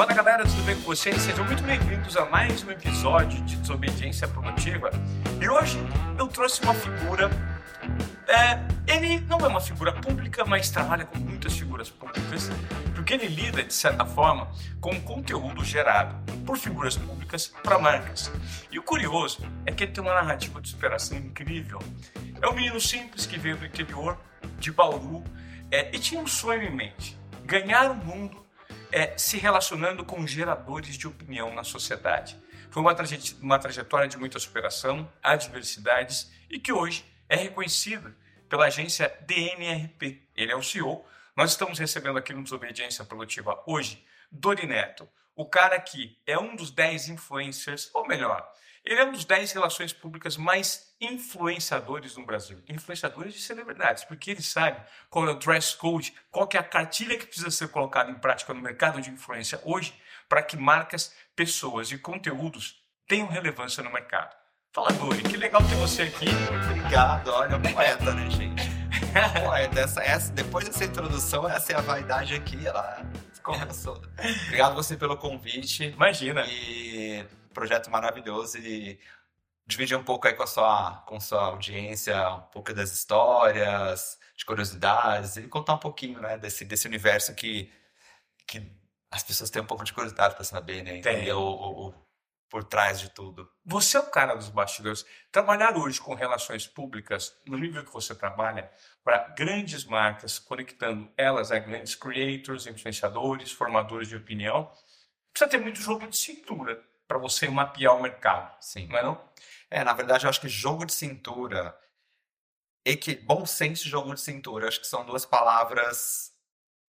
Fala galera, tudo bem com vocês? Sejam muito bem-vindos a mais um episódio de Desobediência Produtiva. E hoje eu trouxe uma figura. É, ele não é uma figura pública, mas trabalha com muitas figuras públicas, porque ele lida, de certa forma, com conteúdo gerado por figuras públicas para marcas. E o curioso é que ele tem uma narrativa de superação incrível. É um menino simples que veio do interior, de Bauru, é, e tinha um sonho em mente: ganhar o mundo é, se relacionando com geradores de opinião na sociedade. Foi uma, uma trajetória de muita superação, adversidades e que hoje é reconhecida pela agência DNRP. Ele é o CEO. Nós estamos recebendo aqui no Desobediência Produtiva hoje Dori Neto, o cara que é um dos 10 influencers, ou melhor, ele é um dos 10 relações públicas mais influenciadores no Brasil. Influenciadores de celebridades, porque ele sabe qual é o dress code, qual é a cartilha que precisa ser colocada em prática no mercado de influência hoje, para que marcas, pessoas e conteúdos tenham relevância no mercado. Fala, Dori, que legal ter você aqui. Obrigado, olha, poeta, né, gente? poeta, essa, essa, depois dessa introdução, essa é a vaidade aqui, ela começou. Obrigado você pelo convite. Imagina. E projeto maravilhoso e dividir um pouco aí com a sua, com sua audiência, um pouco das histórias, de curiosidades e contar um pouquinho, né, desse, desse universo que, que as pessoas têm um pouco de curiosidade para saber, né, entender o, o, o, por trás de tudo. Você é o cara dos bastidores. Trabalhar hoje com relações públicas, no nível que você trabalha, para grandes marcas, conectando elas a grandes creators, influenciadores, formadores de opinião, precisa ter muito jogo de cintura para você mapear o mercado. Sim. Não é não? É, na verdade, eu acho que jogo de cintura e que bom senso e jogo de cintura, acho que são duas palavras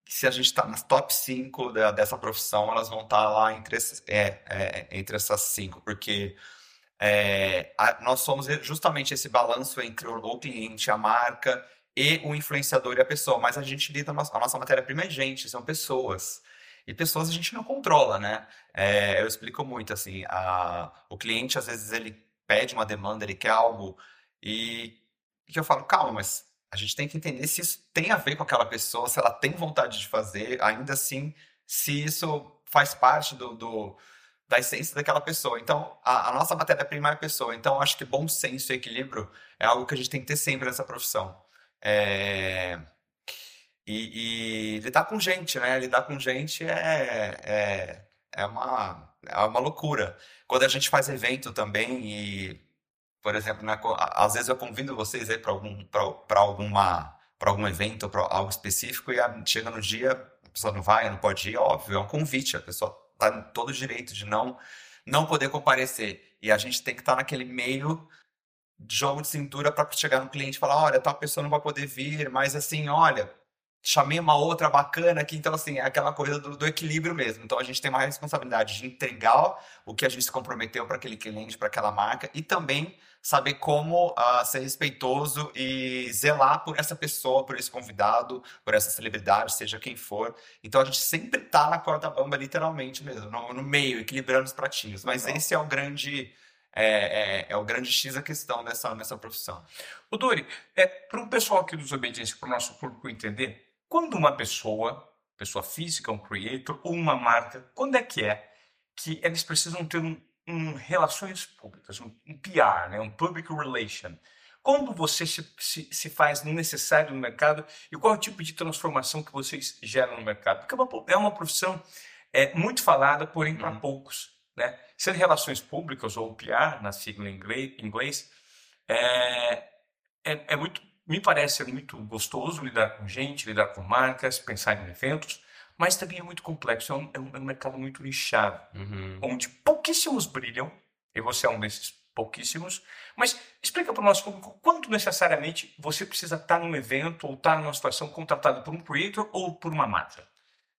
que se a gente está nas top 5 da, dessa profissão, elas vão estar tá lá entre, é, é, entre essas cinco, porque é, a, nós somos justamente esse balanço entre o, o, cliente, a marca e o influenciador e a pessoa, mas a gente lida, a nossa matéria-prima é gente, são pessoas. E pessoas a gente não controla, né? É, eu explico muito, assim, a, o cliente, às vezes, ele pede uma demanda, ele quer algo, e, e eu falo, calma, mas a gente tem que entender se isso tem a ver com aquela pessoa, se ela tem vontade de fazer, ainda assim, se isso faz parte do, do da essência daquela pessoa. Então, a, a nossa matéria-prima é a pessoa. Então, acho que bom senso e equilíbrio é algo que a gente tem que ter sempre nessa profissão. É... E, e, lidar com gente, né? Lidar com gente é, é, é, uma, é uma loucura. Quando a gente faz evento também e, por exemplo, né, às vezes eu convido vocês aí para algum, alguma para algum evento, para algo específico e chega no dia, a pessoa não vai, não pode ir, óbvio, é um convite, a pessoa está em todo o direito de não não poder comparecer. E a gente tem que estar tá naquele meio de jogo de cintura para chegar no cliente e falar, olha, tal pessoa não vai poder vir, mas assim, olha, chamei uma outra bacana aqui, então assim, é aquela coisa do, do, equilíbrio mesmo. Então a gente tem mais responsabilidade de entregar o que a gente se comprometeu para aquele cliente, para aquela marca e também saber como uh, ser respeitoso e zelar por essa pessoa, por esse convidado, por essa celebridade, seja quem for. Então a gente sempre tá na corda bamba, literalmente mesmo, no, no meio, equilibrando os pratinhos. Mas Legal. esse é o grande é, é, é, o grande X a questão nessa, nessa profissão. O Dori, é, para o pessoal aqui dos obediência, para o nosso público entender, quando uma pessoa, pessoa física, um creator ou uma marca, quando é que é que eles precisam ter um, um relações públicas, um, um, PR, né, um public relation? Quando você se, se, se, faz necessário no mercado e qual é o tipo de transformação que vocês geram no mercado? Porque é uma, é uma profissão é, muito falada, porém para uhum. poucos. Né? Ser relações públicas ou PR, na sigla em inglês, inglês é, é, é muito me parece muito gostoso lidar com gente, lidar com marcas, pensar em eventos, mas também é muito complexo. É um, é um, é mercado muito lixado, uhum. onde pouquíssimos brilham, e você é um desses pouquíssimos. Mas explica para o nosso público quanto necessariamente você precisa estar num evento ou estar numa situação contratada por um creator ou por uma marca.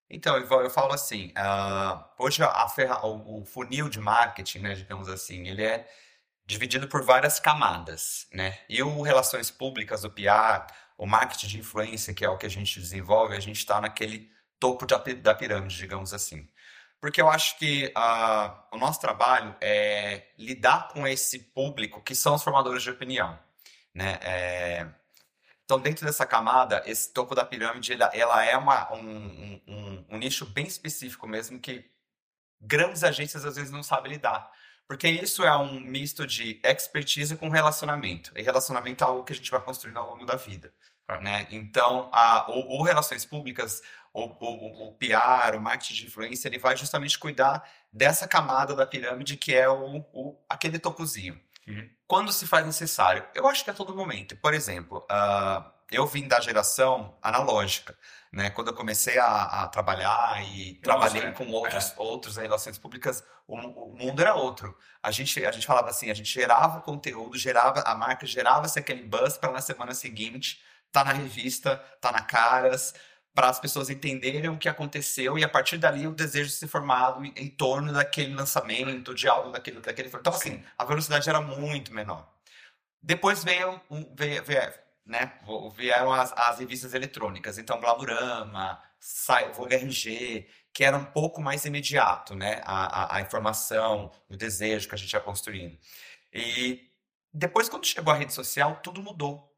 Então, eu, eu falo assim, uh, hoje a ferra, o, o funil de marketing, né, digamos assim, ele é dividido por várias camadas, né? E o relações públicas, o PR, o marketing de influência, que é o que a gente desenvolve, a gente está naquele topo da pirâmide, digamos assim. Porque eu acho que uh, o nosso trabalho é lidar com esse público que são os formadores de opinião, né? É... Então, dentro dessa camada, esse topo da pirâmide, ela, ela é uma, um, um, um, nicho bem específico mesmo que grandes agências às vezes não sabem lidar. Porque isso é um misto de expertise com relacionamento. E relacionamento é algo que a gente vai construindo ao longo da vida. Né? Então, a, o, o Relações Públicas, o, o, o, PR, o marketing de influência, ele vai justamente cuidar dessa camada da pirâmide que é o, o aquele topozinho. Uhum. Quando se faz necessário? Eu acho que é a todo momento. Por exemplo, uh, eu vim da geração analógica. Né? Quando eu comecei a, a trabalhar e Nossa, trabalhei é. com outros, é. outros relações públicas, o, o, mundo era outro. A gente, a gente falava assim, a gente gerava conteúdo, gerava a marca gerava-se aquele buzz para na semana seguinte tá na revista, tá na Caras, para as pessoas entenderem o que aconteceu e a partir dali o desejo de ser formado em, em torno daquele lançamento, de algo daquele, daquele. Então, assim, a velocidade era muito menor. Depois veio, veio, veio né, vieram as, as revistas eletrônicas, então Glamurama, Vogue RG, que era um pouco mais imediato, né, a, a, a informação, o desejo que a gente ia construindo. E depois, quando chegou a rede social, tudo mudou.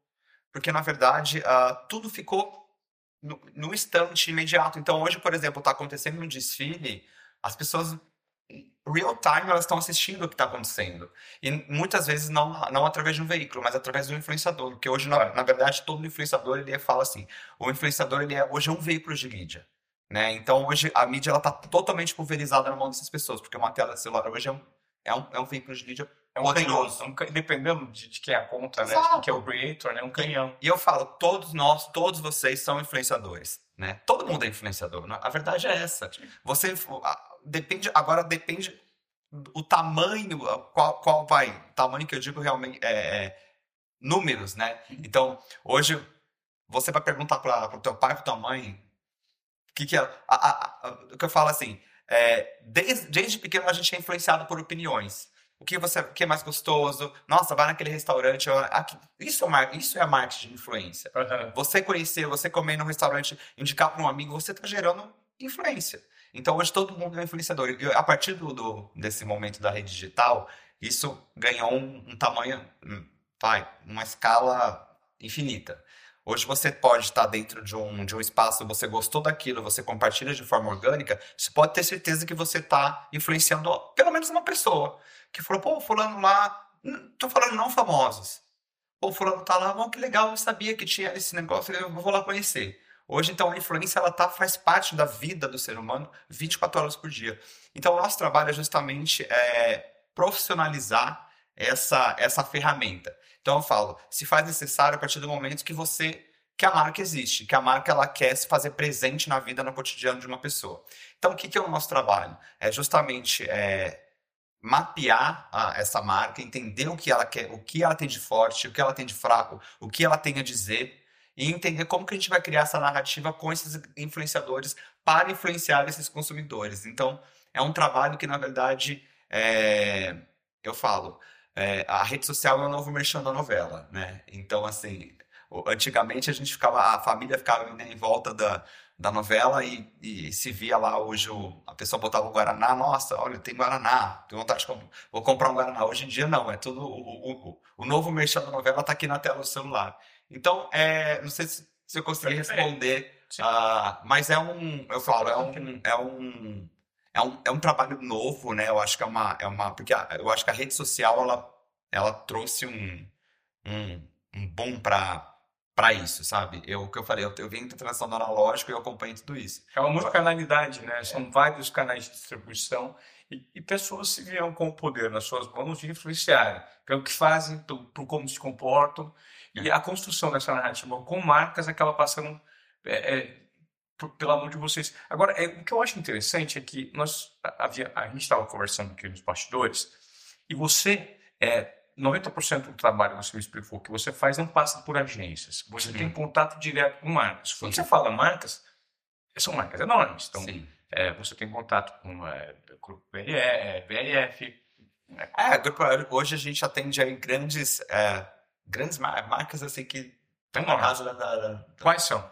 Porque, na verdade, uh, tudo ficou no, no instante imediato. Então, hoje, por exemplo, está acontecendo um desfile, as pessoas real time elas estão assistindo o que está acontecendo e muitas vezes não não através de um veículo mas através do influenciador porque hoje na, na verdade todo influenciador ele fala assim o influenciador ele é hoje é um veículo de mídia né então hoje a mídia está totalmente pulverizada na mão dessas pessoas porque uma tela de celular hoje é um, é um, é um veículo de mídia é um poderoso. canhão, um, dependendo de, de, quem é a conta, né? De quem é o creator, né? Um canhão. E, e, eu falo, todos nós, todos vocês são influenciadores, né? Todo mundo é influenciador. Né? A verdade é essa. Você depende, agora depende o tamanho, qual, qual vai, o tamanho que eu digo realmente é, é números, né? Então, hoje você vai perguntar para o teu pai, para tua mãe, o que que é, a, a, a, o que eu falo assim, é, desde, desde pequeno a gente é influenciado por opiniões. O que você o que é mais gostoso? Nossa, vai naquele restaurante. Aqui, isso, é, isso é a marketing de influência. Uhum. Você conhecer, você comer num restaurante, indicar para um amigo, você está gerando influência. Então hoje todo mundo é influenciador. E a partir do, do, desse momento da rede digital, isso ganhou um, um tamanho, hum, vai, uma escala infinita. Hoje você pode estar dentro de um, de um espaço, você gostou daquilo, você compartilha de forma orgânica, você pode ter certeza que você está influenciando pelo menos uma pessoa. Que falou, pô, fulano lá, tô falando não famosos. Pô, fulano tá lá, bom, que legal, eu sabia que tinha esse negócio, eu vou lá conhecer. Hoje, então, a influência ela tá, faz parte da vida do ser humano 24 horas por dia. Então, o nosso trabalho é justamente é, profissionalizar essa, essa ferramenta. Então, eu falo, se faz necessário a partir do momento que você que a marca existe, que a marca ela quer se fazer presente na vida, no cotidiano de uma pessoa. Então, o que, que é o nosso trabalho? É justamente é, mapear a, essa marca, entender o que ela quer, o que ela tem de forte, o que ela tem de fraco, o que ela tem a dizer, e entender como que a gente vai criar essa narrativa com esses influenciadores para influenciar esses consumidores. Então, é um trabalho que, na verdade, é, eu falo, é, a rede social é o novo merchan da novela, né? Então, assim, antigamente a gente ficava, a família ficava em volta da, da novela e, e, se via lá hoje o, a pessoa botava o Guaraná, nossa, olha, tem Guaraná, tenho vontade de comprar, vou comprar um Guaraná. Hoje em dia não, é tudo, o, o, o novo merchan da novela está aqui na tela do celular. Então, é, não sei se, se eu consegui responder, uh, mas é um, eu falo, é um, é um, é um, é um trabalho novo, né? Eu acho que é uma, é uma, porque eu acho que a rede social ela, ela trouxe um, um, um boom para para isso, sabe? Eu o que eu falei, eu, eu venho da transição do analógico e eu acompanho tudo isso. É uma multicanalidade, né? São é. vários canais de distribuição e, e, pessoas se viram com o poder nas suas mãos de influenciarem pelo que fazem, por como se comportam e a construção dessa narrativa com marcas acaba passando é, é, pela mão de vocês. Agora, é, o que eu acho interessante é que nós havia, a gente estava conversando aqui nos bastidores e você, é, 90% do trabalho que você me explicou que você faz não passa por agências. Você tem contato direto com marcas. Quando Sim. você fala marcas, são marcas enormes. Então, é, você tem contato com é, Grupo BRF. Né? É, hoje a gente atende aí grandes é, grandes mar marcas assim que estão na casa da, da, da, Quais são?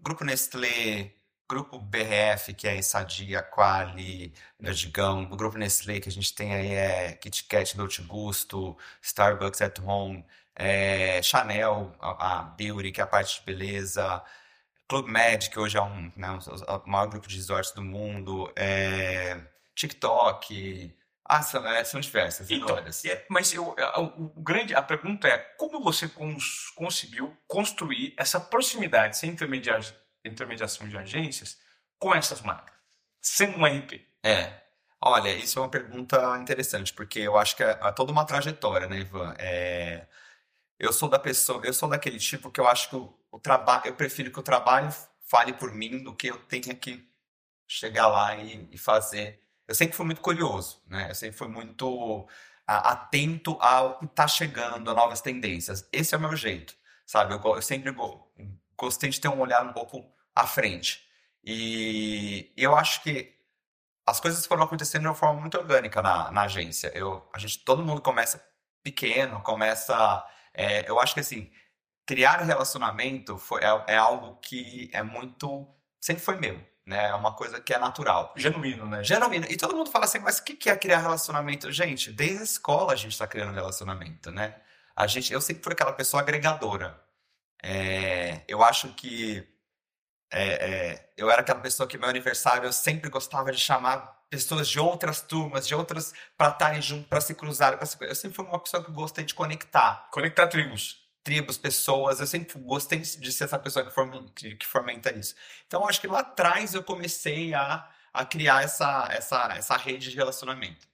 Grupo Nestlé, Grupo BRF, que é Sadia, Quali, Verdigão, o Grupo Nestlé que a gente tem aí é Kit Kat, Dolce Gusto, Starbucks at Home, é, Chanel, a, a, Beauty, que é a parte de beleza, Club Med, que hoje é um, né, o maior grupo de resorts do mundo, é, TikTok. Ah, são, é, são diversas, Então, é, mas eu, a, o o grande, a pergunta é como você cons- conseguiu construir essa proximidade sem intermedia- intermediação de agências com essas marcas, sendo um RP? É. Olha, isso é uma pergunta interessante, porque eu acho que é, é toda uma trajetória, né, Ivan? É, eu sou da pessoa, eu sou daquele tipo que eu acho que o, o trabalho, eu prefiro que o trabalho fale por mim do que eu tenha que chegar lá e, e fazer. Eu sempre fui muito curioso, né? Eu sempre fui muito a- atento ao que está chegando, a novas tendências. Esse é o meu jeito, sabe? Eu, eu sempre go- gostei de ter um olhar um pouco à frente. E eu acho que as coisas foram acontecendo de uma forma muito orgânica na, na agência. Eu, a gente, todo mundo começa pequeno, começa. é, eu acho que assim, criar relacionamento foi, é, é algo que é muito. Sempre foi meu, né? É uma coisa que é natural. Genuíno, né? Genuíno. E todo mundo fala assim, mas o que é criar relacionamento? Gente, desde a escola a gente está criando relacionamento, né? A gente, eu sempre fui aquela pessoa agregadora. É, eu acho que é, é, eu era aquela pessoa que meu aniversário eu sempre gostava de chamar pessoas de outras turmas, de outras para estarem junto, para se cruzar. se- Eu sempre fui uma pessoa que gostei de conectar Conectar tribos. Tribos, pessoas. Eu sempre gostei de ser essa pessoa que, forma- que- fomenta isso. Então, acho que lá atrás eu comecei a, a criar essa, essa, essa rede de relacionamento.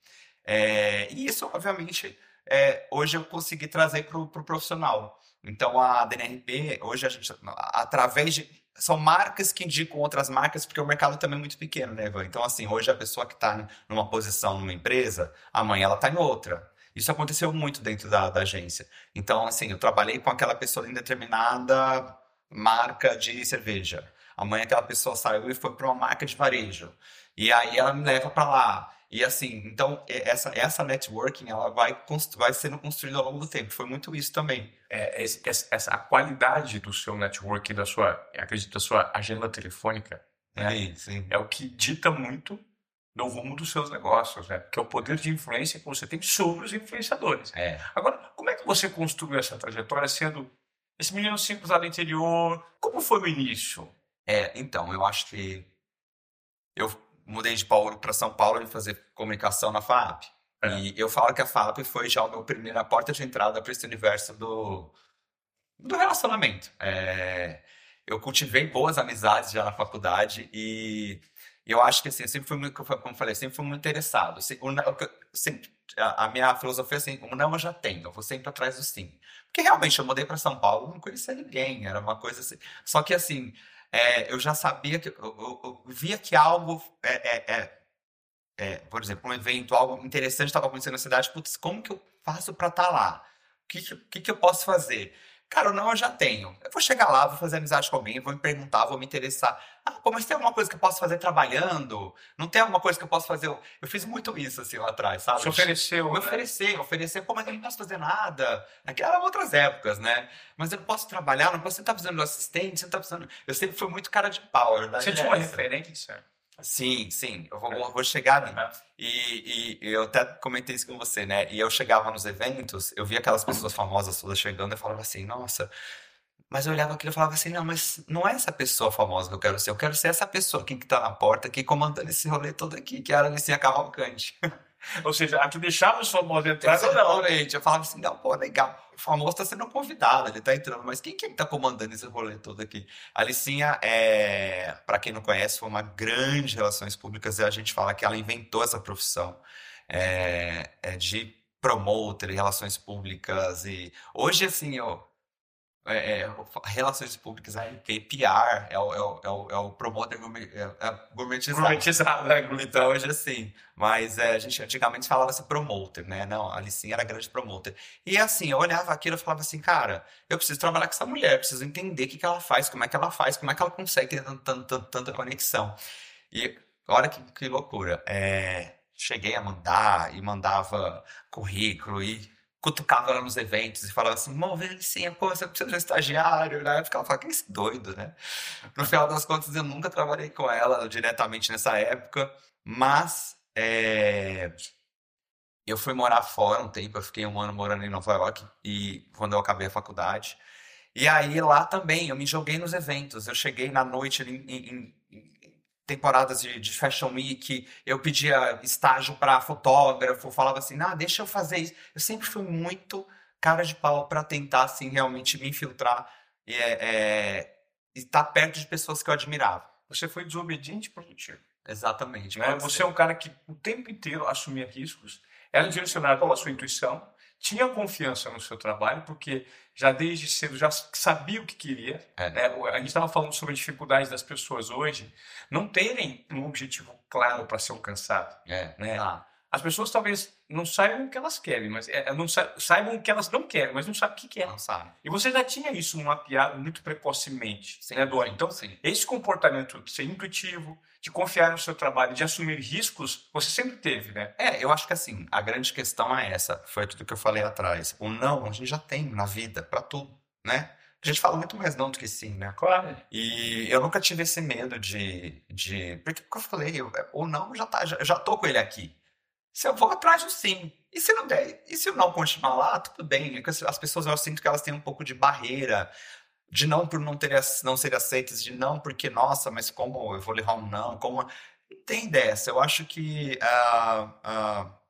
É, e isso, obviamente, é, hoje eu consegui trazer para o pro profissional. Então, a DNRP, hoje a gente, através de. São marcas que indicam outras marcas, porque o mercado também é muito pequeno, né, Ivan? Então, assim, hoje a pessoa que está numa posição numa empresa, amanhã ela está em outra. Isso aconteceu muito dentro da, da agência. Então, assim, eu trabalhei com aquela pessoa em determinada marca de cerveja. Amanhã aquela pessoa saiu e foi para uma marca de varejo. E aí ela me leva para lá. E assim, então essa, essa networking ela vai, vai sendo construída ao longo do tempo. Foi muito isso também. É, esse- essa, essa- a qualidade do seu network, da sua, acredito, da sua agenda telefônica, né? Sim. é o que dita muito no rumo dos seus negócios, né? Que é o poder de influência que você tem sobre os influenciadores. É. Agora, como é que você construiu essa trajetória sendo esse menino simples lá do interior? Como foi o início? É, então, eu acho que eu mudei de Paulo para São Paulo e fazer comunicação na FAP. É. E eu falo que a FAP foi já o meu primeiro, a porta de entrada para esse universo do, do relacionamento. É, eu cultivei boas amizades já na faculdade e eu acho que assim, sempre fui muito, como falei, sempre fui muito interessado. Se- o sempre- a, a minha filosofia é assim, o não eu já tenho, eu vou sempre atrás do sim. Porque realmente eu mudei para São Paulo, não conhecia ninguém, era uma coisa assim. Só que assim, é, eu já sabia que eu, eu- eu via que algo é, é- é- é, por exemplo, um evento, algo interessante estava acontecendo na cidade, putz, como que eu faço para estar lá? O que, que que eu posso fazer? Cara, não, eu já tenho. Eu vou chegar lá, vou fazer amizade com alguém, vou me perguntar, vou me interessar. Ah, pô, mas tem alguma coisa que eu posso fazer trabalhando? Não tem alguma coisa que eu posso fazer? Eu, eu fiz muito isso, assim, lá atrás, sabe? Se ofereceu, Me né? oferecer, oferecer, pô, mas eu não posso fazer nada. Naquelas eram outras épocas, né? Mas eu não posso trabalhar, não posso, você não tá precisando de assistente, você não tá precisando. Eu sempre fui muito cara de pau, Você é tinha uma referência? Sim, sim, eu vou, eu vou chegar ali. né? E, e eu até comentei isso com você, né? E eu chegava nos eventos, eu via aquelas pessoas famosas todas chegando e falava assim, nossa. Mas eu olhava aquilo e falava assim, não, mas não é essa pessoa famosa que eu quero ser, eu quero ser essa pessoa aqui que tá na porta, aqui comandando esse rolê todo aqui, que era a Alicinha Cavalcante. Ou seja, a que deixava os famosos entrar não? Exatamente. Eu falava assim, não, pô, legal. O famoso tá sendo convidado, ele tá entrando, mas quem que é que tá comandando esse rolê todo aqui? A Alicinha, é, para quem não conhece, foi uma grande relações públicas e a gente fala que ela inventou essa profissão é, é de promoter, relações públicas e hoje assim, ó, é, é, relações públicas, é PR, é o, é o, é o, é o promoter é, é gourmetizado. Gourmetizado, né? Então, hoje assim. Mas é, a gente antigamente falava assim, promoter, né? Não, a Alicinha era grande promoter. E assim, eu olhava aquilo e falava assim, cara, eu preciso trabalhar com essa mulher, preciso entender o que, que ela faz, como é que ela faz, como é que ela consegue ter tanta, tanta, tanta conexão. E olha que, que loucura. É, cheguei a mandar e mandava currículo e cutucava ela nos eventos e falava assim, Alicinha, pô, você precisa de um estagiário, né? Eu ficava falando, que esse doido, né? No final das contas, eu nunca trabalhei com ela diretamente nessa época, mas é, eu fui morar fora um tempo, eu fiquei um ano morando em Nova York e quando eu acabei a faculdade. E aí lá também eu me joguei nos eventos. Eu cheguei na noite em- em temporadas de, de Fashion Week, eu pedia estágio para fotógrafo, falava assim, ah, deixa eu fazer isso. Eu sempre fui muito cara de pau para tentar, assim, realmente me infiltrar e é, estar tá perto de pessoas que eu admirava. Você foi desobediente produtivo. Exatamente. Né? Você é um cara que o tempo inteiro assumia riscos, era direcionado pela sua intuição, tinha confiança no seu trabalho, porque já desde cedo já sabia o que queria. É. Né? A gente estava falando sobre a dificuldade das pessoas hoje não terem um objetivo claro para ser alcançado. É. Né? Ah. As pessoas talvez não saibam o que elas querem, mas é, não saibam o que elas não querem, mas não sabem o que querem. Não sabe. E você já tinha isso mapeado muito precocemente, sim, né, Dora? Então, sim. esse comportamento de ser intuitivo, de confiar no seu trabalho, de assumir riscos, você sempre teve, né? É, eu acho que assim, a grande questão é essa, foi tudo que eu falei atrás. O não, a gente já tem na vida, para tudo, né? A gente fala muito mais não do que sim, né? Claro. E eu nunca tive esse medo de. de porque, como eu falei, eu, o não já, tá, já, já tô com ele aqui. Se eu vou atrás do sim. E se não der, e se eu não continuar lá, tudo bem. É as pessoas eu sinto que elas têm um pouco de barreira, de não por não ter não ser aceitas, de não porque nossa, mas como eu vou levar um não, como tem dessa. Eu acho que uh, uh,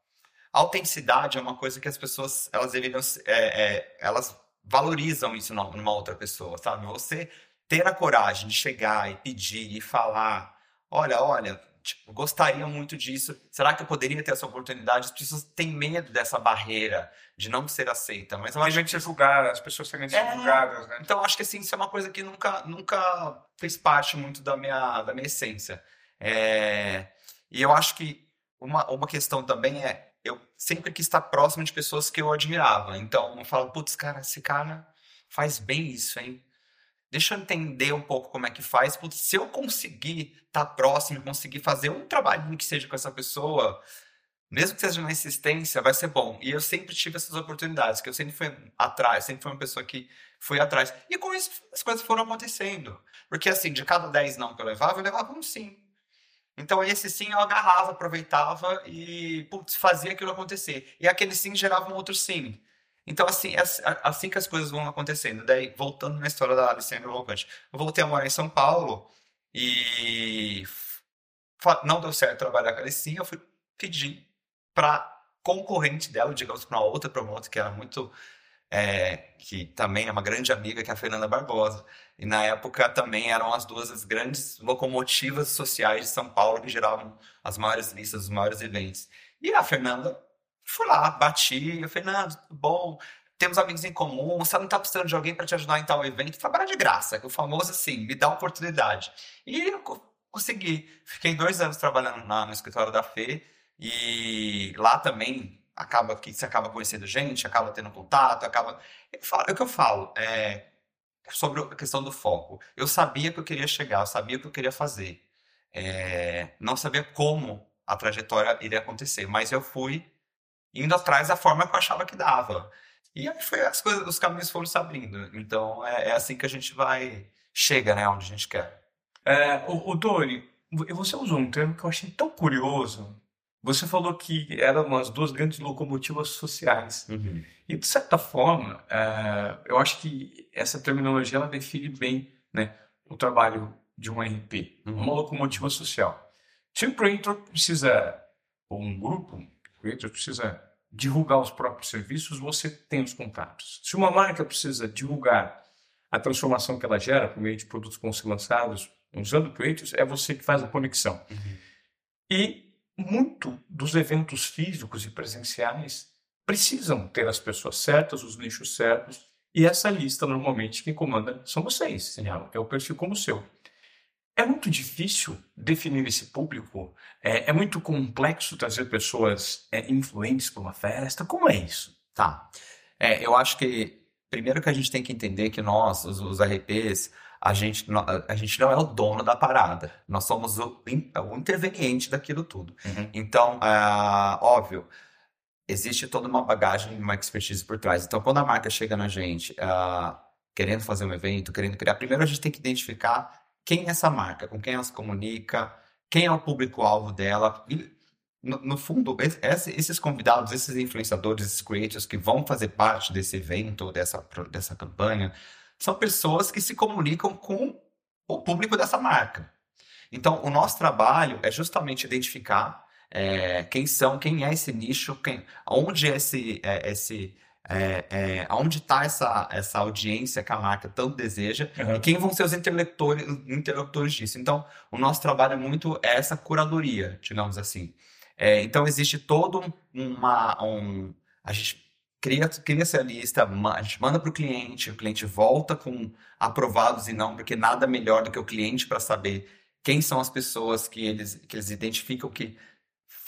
a autenticidade é uma coisa que as pessoas elas deveriam é, é, elas valorizam isso numa outra pessoa, sabe? Você ter a coragem de chegar e pedir e falar, olha, olha, Tipo, gostaria muito disso. Será que eu poderia ter essa oportunidade? As pessoas têm medo dessa barreira de não ser aceita. Mas eu a gente ser julgada, as pessoas serem é, julgadas, né? Então, acho que assim, isso é uma coisa que nunca, nunca fez parte muito da minha, da minha essência. É... E eu acho que uma, uma questão também é, eu sempre quis estar próximo de pessoas que eu admirava. Então, eu falo, putz, cara, esse cara faz bem isso, hein? Deixa eu entender um pouco como é que faz. Se eu conseguir estar tá próximo, conseguir fazer um trabalhinho que seja com essa pessoa, mesmo que seja na insistência, vai ser bom. E eu sempre tive essas oportunidades, que eu sempre fui atrás, sempre fui uma pessoa que foi atrás. E com isso as coisas foram acontecendo. Porque assim, de cada 10 não que eu levava, eu levava um sim. Então esse sim eu agarrava, aproveitava e putz, fazia aquilo acontecer. E aquele sim gerava um outro sim. Então, assim, assim que as coisas vão acontecendo. Daí, voltando na história da Alessandra Volcante, eu voltei a morar em São Paulo e não deu certo trabalhar com a Alicinha, eu fui pedir para concorrente dela, digamos, para outra promotora que era muito. É, que também é uma grande amiga, que é a Fernanda Barbosa. E na época também eram as duas as grandes locomotivas sociais de São Paulo que geravam as maiores listas, os maiores eventos. E a Fernanda Fui lá, bati, eu falei, Fernando, tudo bom? Temos amigos em comum, você não está precisando de alguém para te ajudar em tal evento? Trabalhar de graça, que o famoso assim, me dá oportunidade. E eu consegui. Fiquei dois anos trabalhando lá no escritório da Fê e lá também acaba que você acaba conhecendo gente, acaba tendo contato, acaba. Falo, é o que eu falo, é sobre a questão do foco. Eu sabia que eu queria chegar, eu sabia que eu queria fazer. É, não sabia como a trajetória iria acontecer, mas eu fui indo atrás da forma que eu achava que dava. E aí foi as coisas, os caminhos foram se abrindo. Então é, é assim que a gente vai, chega, né, onde a gente quer. É, o, o Dori, você usou um termo que eu achei tão curioso. Você falou que eram as duas grandes locomotivas sociais. Uhum. E, de certa forma, é, eu acho que essa terminologia ela define bem né, o trabalho de um RP, uhum. uma locomotiva social. Se o Prointor precisa, ou um grupo, creator precisa divulgar os próprios serviços, você tem os contatos. Se uma marca precisa divulgar a transformação que ela gera por meio de produtos que vão ser lançados usando Creators, é você que faz a conexão. Uhum. E muito dos eventos físicos e presenciais precisam ter as pessoas certas, os nichos certos, e essa lista normalmente quem comanda são vocês. É o perfil como o seu. É muito difícil definir esse público? É, é muito complexo trazer pessoas é, influentes para uma festa? Como é isso? Tá. É, eu acho que, primeiro que a gente tem que entender que nós, os, os RPs, a gente, a gente não é o dono da parada. Nós somos o, o interveniente daquilo tudo. Uhum. Então, é, óbvio, existe toda uma bagagem, uma expertise por trás. Então, quando a marca chega na gente, uh, querendo fazer um evento, querendo criar, primeiro a gente tem que identificar quem é essa marca, com quem ela se comunica, quem é o público-alvo dela. E, no, no, fundo, esses convidados, esses influenciadores, esses creators que vão fazer parte desse evento, dessa, dessa campanha, são pessoas que se comunicam com o público dessa marca. Então, o nosso trabalho é justamente identificar é, quem são, quem é esse nicho, quem, onde é esse, é, esse é, é, onde está essa, essa audiência que a marca tanto deseja uhum. e quem vão ser os interlocutores, interlocutores disso. Então, o nosso trabalho é muito essa curadoria, digamos assim. É, então, existe todo uma. Um, a gente cria, cria essa lista, a gente manda para o cliente, o cliente volta com aprovados e não, porque nada melhor do que o cliente para saber quem são as pessoas que eles, que eles identificam que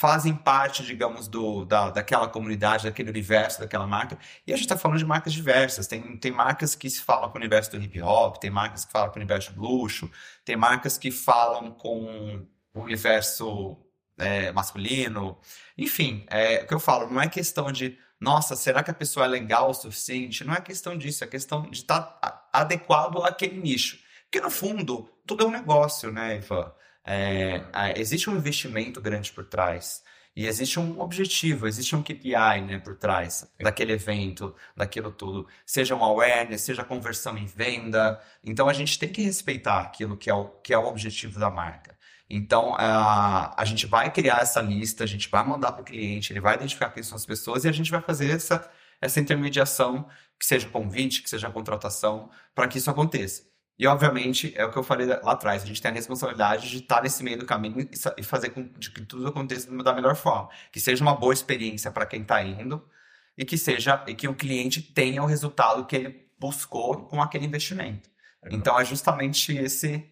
fazem parte, digamos, do, da, daquela comunidade, daquele universo, daquela marca. E a gente está falando de marcas diversas. Tem, tem marcas que se falam com o universo do hip hop, tem marcas que falam com o universo do luxo, tem marcas que falam com o universo é, masculino. Enfim, é, o que eu falo, não é questão de, nossa, será que a pessoa é legal o suficiente? Não é questão disso, é questão de estar tá adequado àquele nicho. Porque, no fundo, tudo é um negócio, né, Ivan? É, existe um investimento grande por trás. E existe um objetivo, existe um KPI né, por trás daquele evento, daquilo tudo. Seja um awareness, seja conversão em venda. Então a gente tem que respeitar aquilo que é o, que é o objetivo da marca. Então a, a gente vai criar essa lista, a gente vai mandar para o cliente, ele vai identificar quem são as pessoas e a gente vai fazer essa, essa intermediação, que seja convite, que seja contratação, para que isso aconteça. E, obviamente, é o que eu falei lá atrás, a gente tem a responsabilidade de estar nesse meio do caminho e fazer com que tudo aconteça da melhor forma. Que seja uma boa experiência para quem está indo e que seja e que o cliente tenha o resultado que ele buscou com aquele investimento. Então, é justamente esse,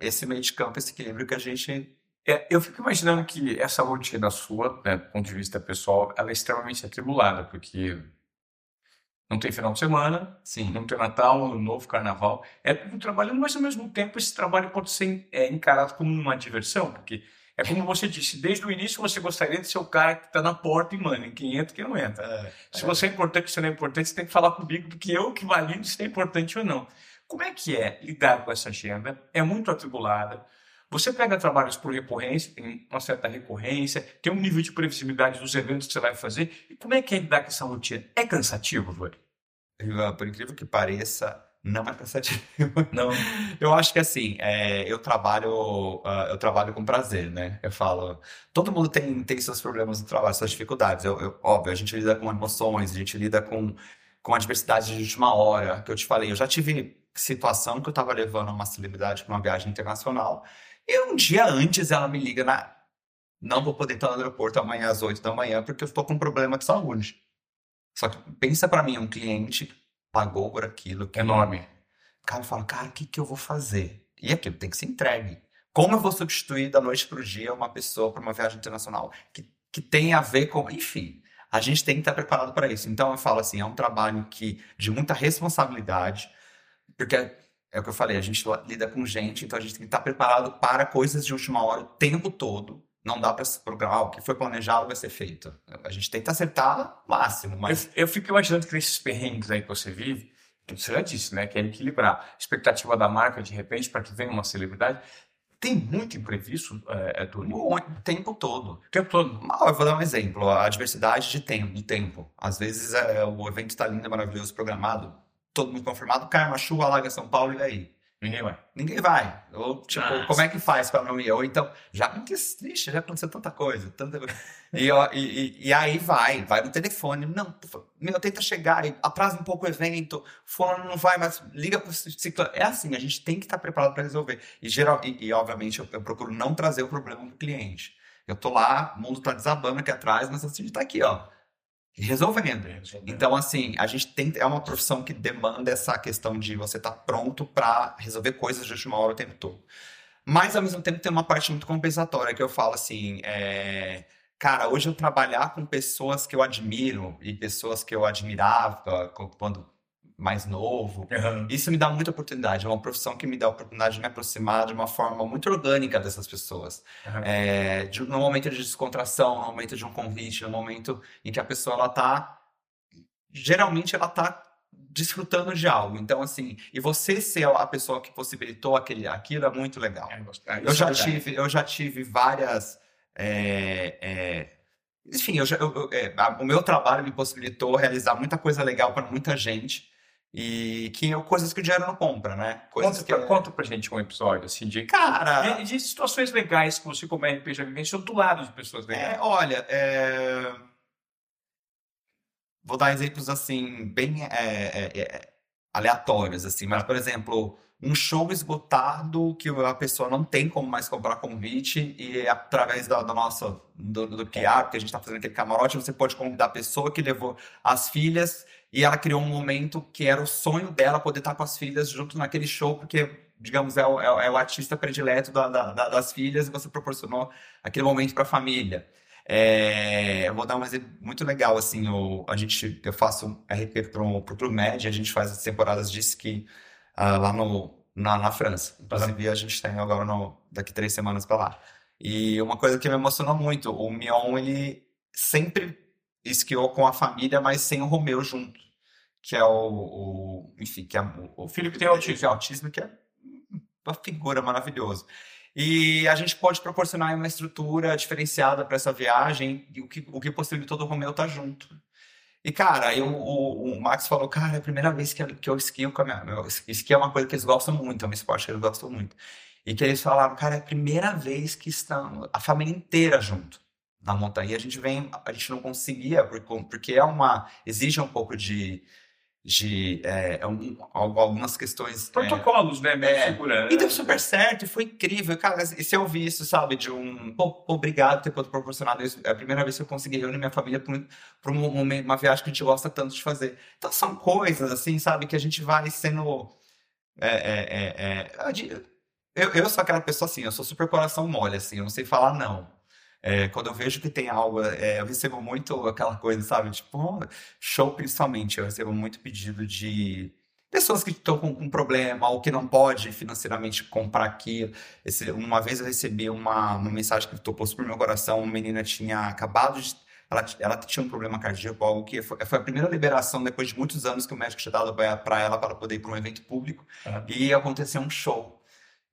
esse meio de campo, esse equilíbrio que a gente é, eu fico imaginando que essa rotina sua, né, do ponto de vista pessoal, ela é extremamente atribulada, porque não tem final de semana, Sim. não tem Natal, Ano Novo, Carnaval. É tudo trabalhando, mas ao mesmo tempo esse trabalho pode ser é, encarado como uma diversão, porque é como você disse, desde o início você gostaria de ser o cara que está na porta e manda, quem entra quem não entra. É, se é. você é importante, se não é importante, você tem que falar comigo do que eu que valido se é importante ou não. Como é que é lidar com essa agenda? É muito atribulada. Você pega trabalhos por recorrência, tem uma certa recorrência, tem um nível de previsibilidade dos eventos que você vai fazer. E como é que é lidar com essa rotina? É cansativo, Vori? Por incrível que pareça, não é cansativo. Não. Eu acho que assim, é, eu trabalho, uh, eu trabalho com prazer, né? Eu falo, todo mundo tem, tem seus problemas no trabalho, suas dificuldades. Eu, eu, óbvio, a gente lida com emoções, a gente lida com, com adversidades de última hora, que eu te falei. Eu já tive situação que eu estava levando uma celebridade para uma viagem internacional e um dia antes ela me liga na. Não vou poder estar no aeroporto amanhã às 8 da manhã porque eu estou com um problema de saúde. Só que pensa para mim, um cliente pagou por aquilo. Que Enorme. O cara fala, cara, o que, que eu vou fazer? E aquilo tem que ser entregue. Como eu vou substituir da noite para o dia uma pessoa para uma viagem internacional que, que tem a ver com. Enfim, a gente tem que estar preparado para isso. Então eu falo assim, é um trabalho que de muita responsabilidade, porque é o que eu falei, a gente lida com gente, então a gente tem que estar preparado para coisas de última hora o tempo todo. Não dá para se programar, o que foi planejado vai ser feito. A gente tenta acertar o máximo, mas... Eu, eu fico imaginando que nesses perrengues aí que você vive, você já disse, né, que é equilibrar. Expectativa da marca, de repente, para que venha uma celebridade, tem muito imprevisto, é, é O tempo todo. O tempo todo. eu vou dar um exemplo. A diversidade de tempo. De tempo. Às vezes é, o evento está lindo, maravilhoso, programado todo mundo confirmado, chuva, alaga São Paulo e aí? Ninguém vai. Ninguém vai. Ou, tipo, Nossa. como é que faz para não ir? Ou então, já aconteceu, triste, já aconteceu tanta coisa, tanta coisa. E, e, e, aí vai, vai no telefone. Não, meu, tenta chegar, atrasa um pouco o evento, fulano não vai, mas liga pro ciclo. É assim, a gente tem que estar preparado para resolver. E, geral, e, e obviamente, eu, eu, procuro não trazer o problema pro cliente. Eu tô lá, o mundo tá desabando aqui atrás, mas a gente tá aqui, ó resolvendo. Então, assim, a gente tem. É uma profissão que demanda essa questão de você estar tá pronto para resolver coisas de última hora o tempo todo. Mas, ao mesmo tempo, tem uma parte muito compensatória que eu falo assim. É, cara, hoje eu trabalhar com pessoas que eu admiro e pessoas que eu admirava quando mais novo. Uhum. Isso me dá muita oportunidade. É uma profissão que me dá a oportunidade de me aproximar de uma forma muito orgânica dessas pessoas. Uhum. É, de, no momento de descontração, no momento de um convite, no momento em que a pessoa ela tá geralmente ela tá desfrutando de algo. Então, assim, e você ser a pessoa que possibilitou aquele, aquilo é muito legal. É, eu, já é tive, eu já tive várias. É, é, enfim, eu já, eu, é, o meu trabalho me possibilitou realizar muita coisa legal para muita gente E que coisas que o dinheiro não compra, né? Coisas Conta, que pra, conta pra gente um episódio, assim, de, Cara, de, de situações legais que você, como RPG, vivenciou do lado de pessoas legais. é, olha, é, vou dar exemplos assim, bem é, é, é, aleatórios, assim, mas, por exemplo, um show esgotado que a pessoa não tem como mais comprar convite e através da, da nossa, do, do PR, que a gente está fazendo aquele camarote, você pode convidar a pessoa que levou as filhas e ela criou um momento que era o sonho dela poder estar com as filhas junto naquele show, porque, digamos, é o, é o- é artista predileto da- da- da- das filhas e você proporcionou aquele momento para a família. É, eu vou dar um exemplo muito legal, assim, o, a gente, eu faço RP para o Clube Med, a gente faz as temporadas de esqui ah, lá no, na, na França. Inclusive, a gente tem agora no, daqui três semanas para lá. E uma coisa que me emocionou muito, o Mion, ele sempre esquiou com a família, mas sem o Romeu junto, que é o, o- enfim, que é o, O Felipe tem autismo. tem autismo, que é uma figura maravilhosa. E a gente pode proporcionar uma estrutura diferenciada para essa viagem, e o que, o que possibilitou do Romeu estar junto. E, cara, eu, o, o Max falou, cara, é a primeira vez que eu, que eu esquio com a minha... meu, esqui é uma coisa que eles gostam muito, é um esporte que eles gostam muito. E que eles falaram, cara, é a primeira vez que estão a família inteira junto na montanha. E a gente vem, a gente não conseguia, por- porque é uma... exige um pouco de... de é, um- algumas questões... é, Protocolos, né? Meio é. segurança. e deu super certo, foi incrível. Cara, e se eu ouvir isso, sabe, de um. Pô, obrigado por ter proporcionado isso. É a primeira vez que eu consegui reunir minha família para um, uma viagem que a gente gosta tanto de fazer. Então são coisas, assim, sabe, que a gente vai sendo. é, é, é, é, eu, eu sou aquela pessoa assim, eu sou super coração mole, assim, eu não sei falar não. É, quando eu vejo que tem algo, é, eu recebo muito aquela coisa, sabe? Tipo, show principalmente, eu recebo muito pedido de pessoas que estão com um problema ou que não pode financeiramente comprar aquilo. Esse- uma vez eu recebi uma, uma mensagem que tocou super meu coração. Uma menina tinha acabado de. Ela, ela tinha um problema cardíaco, algo que foi, foi a primeira liberação depois de muitos anos que o médico tinha dado para ela para poder ir para um evento público. Ah. E aconteceu um show.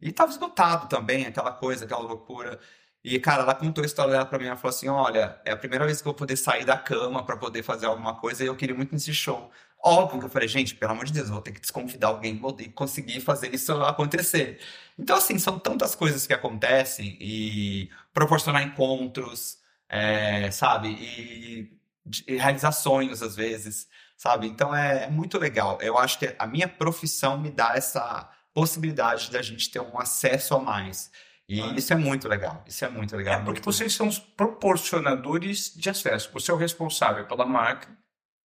E estava esgotado também, aquela coisa, aquela loucura. E, cara, ela contou a história dela pra mim. Ela falou assim: Olha, é a primeira vez que eu vou poder sair da cama pra poder fazer alguma coisa e eu queria muito nesse show. Óbvio que eu falei, gente, pelo amor de Deus, eu vou ter que desconvidar alguém pra poder conseguir fazer isso acontecer. Então, assim, são tantas coisas que acontecem e proporcionar encontros, é, sabe? E, e realizar sonhos às vezes, sabe? Então é, é muito legal. Eu acho que a minha profissão me dá essa possibilidade da gente ter um acesso a mais. E Ah. isso é muito legal. Isso é muito legal. É, porque muito- vocês são os proporcionadores de acesso. Você é o responsável pela marca,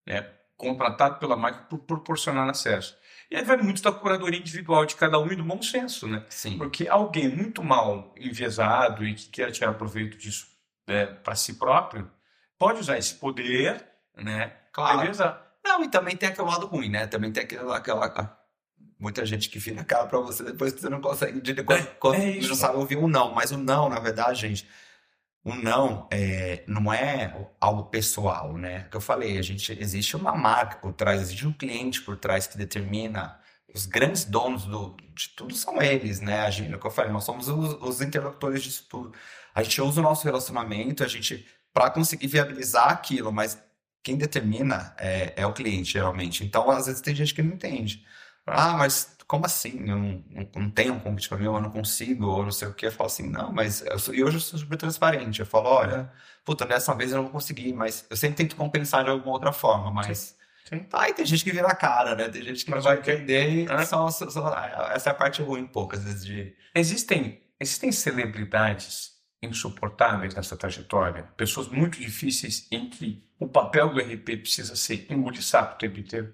né? contratado pela marca por proporcionar acesso. E aí vai muito da curadoria individual de cada um e do bom senso, né? Sim. Porque alguém muito mal enviesado e que quer tirar proveito disso para si próprio, pode usar esse poder, né? Claro. Beleza? Não, e também tem aquele lado ruim, né? Também tem aquela, aquela muita gente que vira cara pra você depois que você não consegue dizer quando, quando é não sabe ouvir um não. Mas o não, na verdade, gente, o não é, não é algo pessoal, né? Que eu falei, a gente existe uma marca por trás, existe um cliente por trás que determina. Os grandes donos do, de tudo são eles, né? A gente, é o que eu falei, nós somos os, os interlocutores disso tudo. A gente usa o nosso relacionamento, a gente para conseguir viabilizar aquilo, mas quem determina é, é o cliente, geralmente. Então, às vezes, tem gente que não entende. Ah, mas como assim? Eu não, não, não tenho um convite para mim, eu não consigo, ou não sei o quê. Eu falo assim, não, mas. Eu sou- e hoje eu sou super transparente. Eu falo, olha, puta, dessa vez eu não vou conseguir, mas eu sempre tento compensar de alguma outra forma, mas. Sim. Tá, e tem gente que vira a cara, né? Tem gente que Mas não vai entender e É. só, só- só- essa é a parte ruim, poucas vezes, de. Existem, existem celebridades insuportáveis nessa trajetória, pessoas muito difíceis em que o papel do RP precisa ser engolir sapo o tempo inteiro.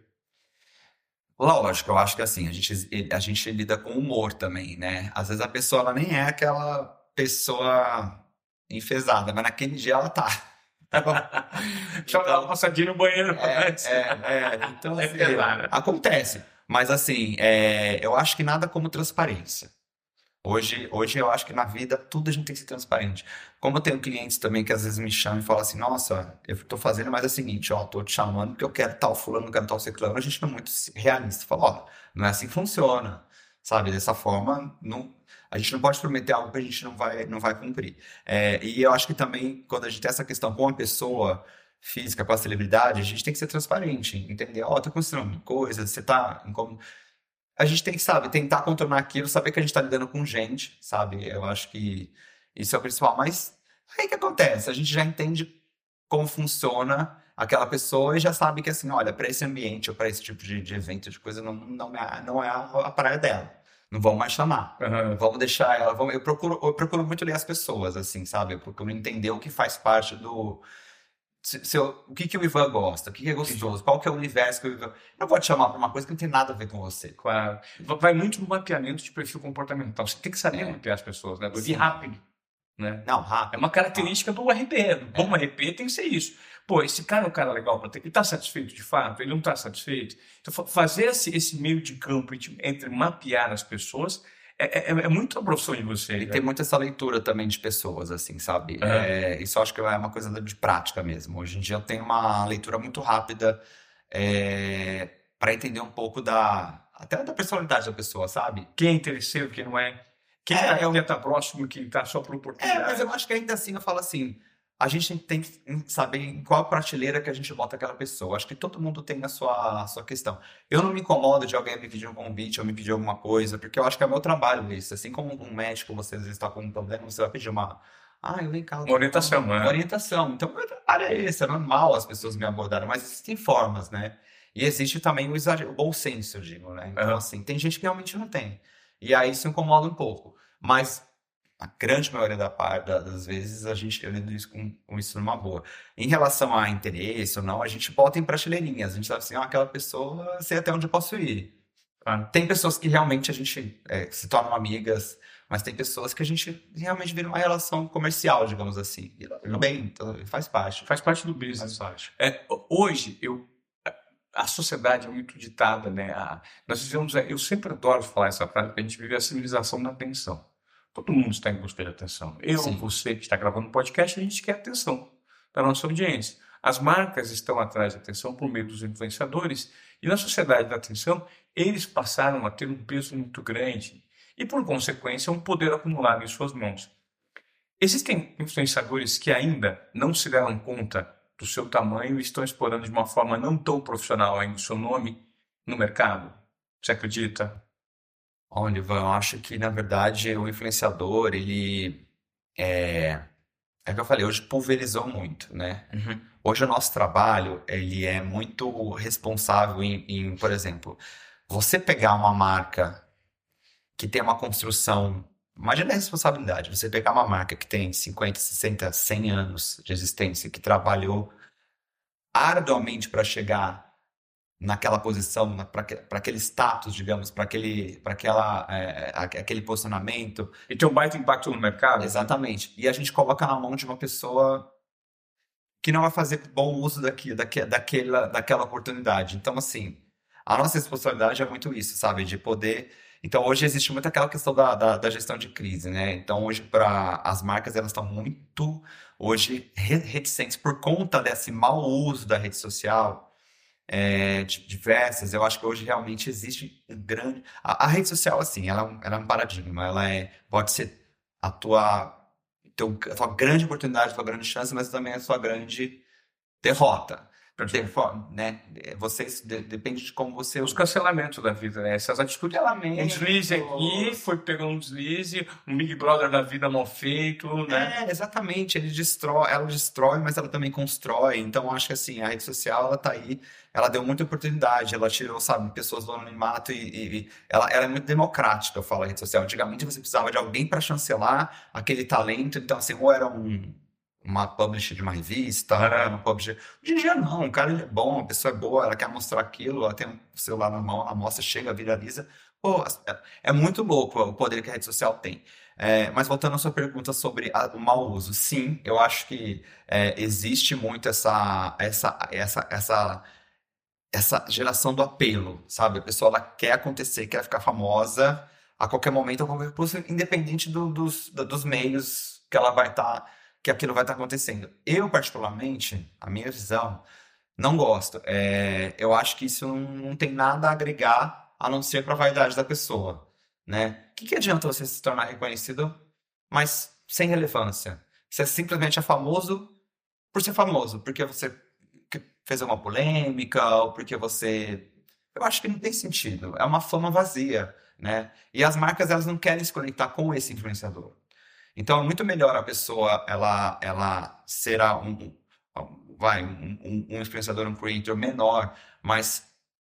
Lógico, eu acho que assim, a gente, a gente lida com humor também, né? Às vezes a pessoa ela nem é aquela pessoa enfesada, mas naquele dia ela tá. Deixa eu dar uma passadinha no banheiro É, é, é. Então, É assim, pesado. acontece. Mas assim, é, eu acho que nada como transparência. Hoje, hoje eu acho que na vida tudo a gente tem que ser transparente. Como eu tenho clientes também que às vezes me chamam e falam assim, nossa, eu tô fazendo, mas é o seguinte, ó, tô te chamando porque eu quero tal fulano, quero tal ciclano. A gente não é muito realista. Fala, ó, não é assim que funciona. Sabe? Dessa forma, não, a gente não pode prometer algo que a gente não vai, não vai cumprir. É, e eu acho que também, quando a gente tem essa questão com a pessoa, física com a celebridade, a gente tem que ser transparente, entender, ó, oh, tá acontecendo coisa, você tá como a gente tem que, sabe, tentar contornar aquilo, saber que a gente tá lidando com gente, sabe? Eu acho que isso é o principal, mas aí o que acontece? A gente já entende como funciona aquela pessoa e já sabe que assim, olha, para esse ambiente ou para esse tipo de, de, evento, de coisa, não, não é, não é a, a praia dela. Não vamos mais chamar. Uhum. Vamos deixar ela. Vamos, eu, procuro, eu procuro muito ler as pessoas, assim, sabe? Eu procuro entender o que faz parte do. Se, se eu, o que, que o Ivan gosta, o que, que é gostoso, qual que é o universo que o Ivan. Eu não vou te chamar para uma coisa que não tem nada a ver com você. Claro. Vai muito no mapeamento de perfil comportamental. Você tem que saber é. mapear as pessoas, né? E rápido. Né? Não, rápido. É uma característica do RP. Do bom é. RP tem que ser isso pô, esse cara é um cara legal para ter. Ele está satisfeito de fato? Ele não está satisfeito? Então, fazer esse, esse meio de campo entre mapear as pessoas é, é, é muito a profissão de você. E né? tem muita essa leitura também de pessoas, assim, sabe? É, isso eu acho que é uma coisa de prática mesmo. Hoje em dia eu tenho uma leitura muito rápida é, para entender um pouco da até da personalidade da pessoa, sabe? Quem é interesseiro, quem não é. Quem é, é, tá próximo, quem está só por oportunidade. É, mas eu acho que ainda assim eu falo assim a gente tem que saber em qual prateleira que a gente bota aquela pessoa. Acho que todo mundo tem a sua, a sua questão. Eu não me incomodo de alguém me pedir um convite ou me pedir alguma coisa, porque eu acho que é meu trabalho isso. Assim como um médico, você às vezes está com um problema, você vai pedir uma. Ah, eu vem cá. Uma orientação, né? Orientação. Então, meu trabalho é esse, é normal as pessoas me abordarem, mas existem formas, né? E existe também o, exagero, o bom senso, eu digo, né? Então, uhum. assim, tem gente que realmente não tem. E aí isso incomoda um pouco. Mas a grande maioria da parte, das vezes a gente eu lido isso com, com, isso numa boa. Em relação a interesse ou não, a gente bota em prateleirinhas. A gente sabe assim, ah, aquela pessoa, sei até onde eu posso ir. Ah. Tem pessoas que realmente a gente é, se tornam amigas, mas tem pessoas que a gente realmente vira uma relação comercial, digamos assim. E tudo bem, então faz parte. Faz parte do business. Faz. É, hoje, eu a sociedade é muito ditada, né? A, nós vivemos, eu sempre adoro falar essa frase, porque a gente vive a civilização da atenção. Todo mundo está em busca de atenção. Eu, Sim. você que está gravando um podcast, a gente quer atenção da nossa audiência. As marcas estão atrás da atenção por meio dos influenciadores e na sociedade da atenção, eles passaram a ter um peso muito grande e, por consequência, um poder acumulado em suas mãos. Existem influenciadores que ainda não se deram conta do seu tamanho e estão explorando de uma forma não tão profissional ainda o seu nome no mercado? Você acredita? Olha, Ivan, eu acho que, na verdade, o influenciador, ele é... É o que eu falei, hoje pulverizou muito, né? Uhum. Hoje o nosso trabalho, ele é muito responsável em, em, por exemplo, você pegar uma marca que tem uma construção... Imagina a responsabilidade, você pegar uma marca que tem 50, 60, 100 anos de existência, que trabalhou arduamente para chegar naquela posição, para aquele status, digamos, para aquele, aquela, é, aquele posicionamento. E tem um baita impacto no mercado. Exatamente. E a gente coloca na mão de uma pessoa que não vai fazer bom uso daqui, daqui, daquela, daquela oportunidade. Então, assim, a nossa responsabilidade é muito isso, sabe? De poder. Então, hoje existe muito aquela questão da, da, da gestão de crise, né? Então, hoje, para as marcas, elas estão muito, hoje, reticentes por conta desse mau uso da rede social é, diversas. Eu acho que hoje realmente existe um grande. A, a rede social, assim, ela, é ela, é um paradigma. Ela é, pode ser a tua, teu, a tua grande oportunidade, a tua grande chance, mas também a sua grande derrota né? Vocês de, depende de como você os cancelamentos da vida, né? Essas atitudes, um deslize aqui, foi pegando um deslize, um Big Brother da vida mal feito, né? É, exatamente. Ele destrói, ela destrói, mas ela também constrói. Então acho que assim a rede social ela tá aí, ela deu muita oportunidade, ela tirou, sabe, pessoas do anonimato e, e ela, ela, é muito democrática, eu falo a rede social. Antigamente você precisava de alguém para chancelar aquele talento, então assim ou era um uma publisher de uma revista, é. uma publisher. Hoje em dia não, um cara é bom, a pessoa é boa, ela quer mostrar aquilo, ela tem um celular na mão, a mostra, chega, viraliza. Pô, é, é muito louco o poder que a rede social tem. É, mas voltando à sua pergunta sobre a, o mau uso, sim, eu acho que é, existe muito essa, essa, essa, essa, essa geração do apelo, sabe? A pessoa ela quer acontecer, quer ficar famosa a qualquer momento, a qualquer custo, independente do, dos, dos meios que ela vai estar. Tá que aquilo vai estar acontecendo. Eu, particularmente, a minha visão, não gosto. É, eu acho que isso não, tem nada a agregar a não ser para a vaidade da pessoa. Né? O que, que adianta você se tornar reconhecido, mas sem relevância? Você simplesmente é famoso por ser famoso, porque você fez uma polêmica, ou porque você. Eu acho que não tem sentido. É uma fama vazia, né? E as marcas, elas não querem se conectar com esse influenciador. Então, é muito melhor a pessoa, ela, ela será um, vai, um, um influenciador, um creator menor, mas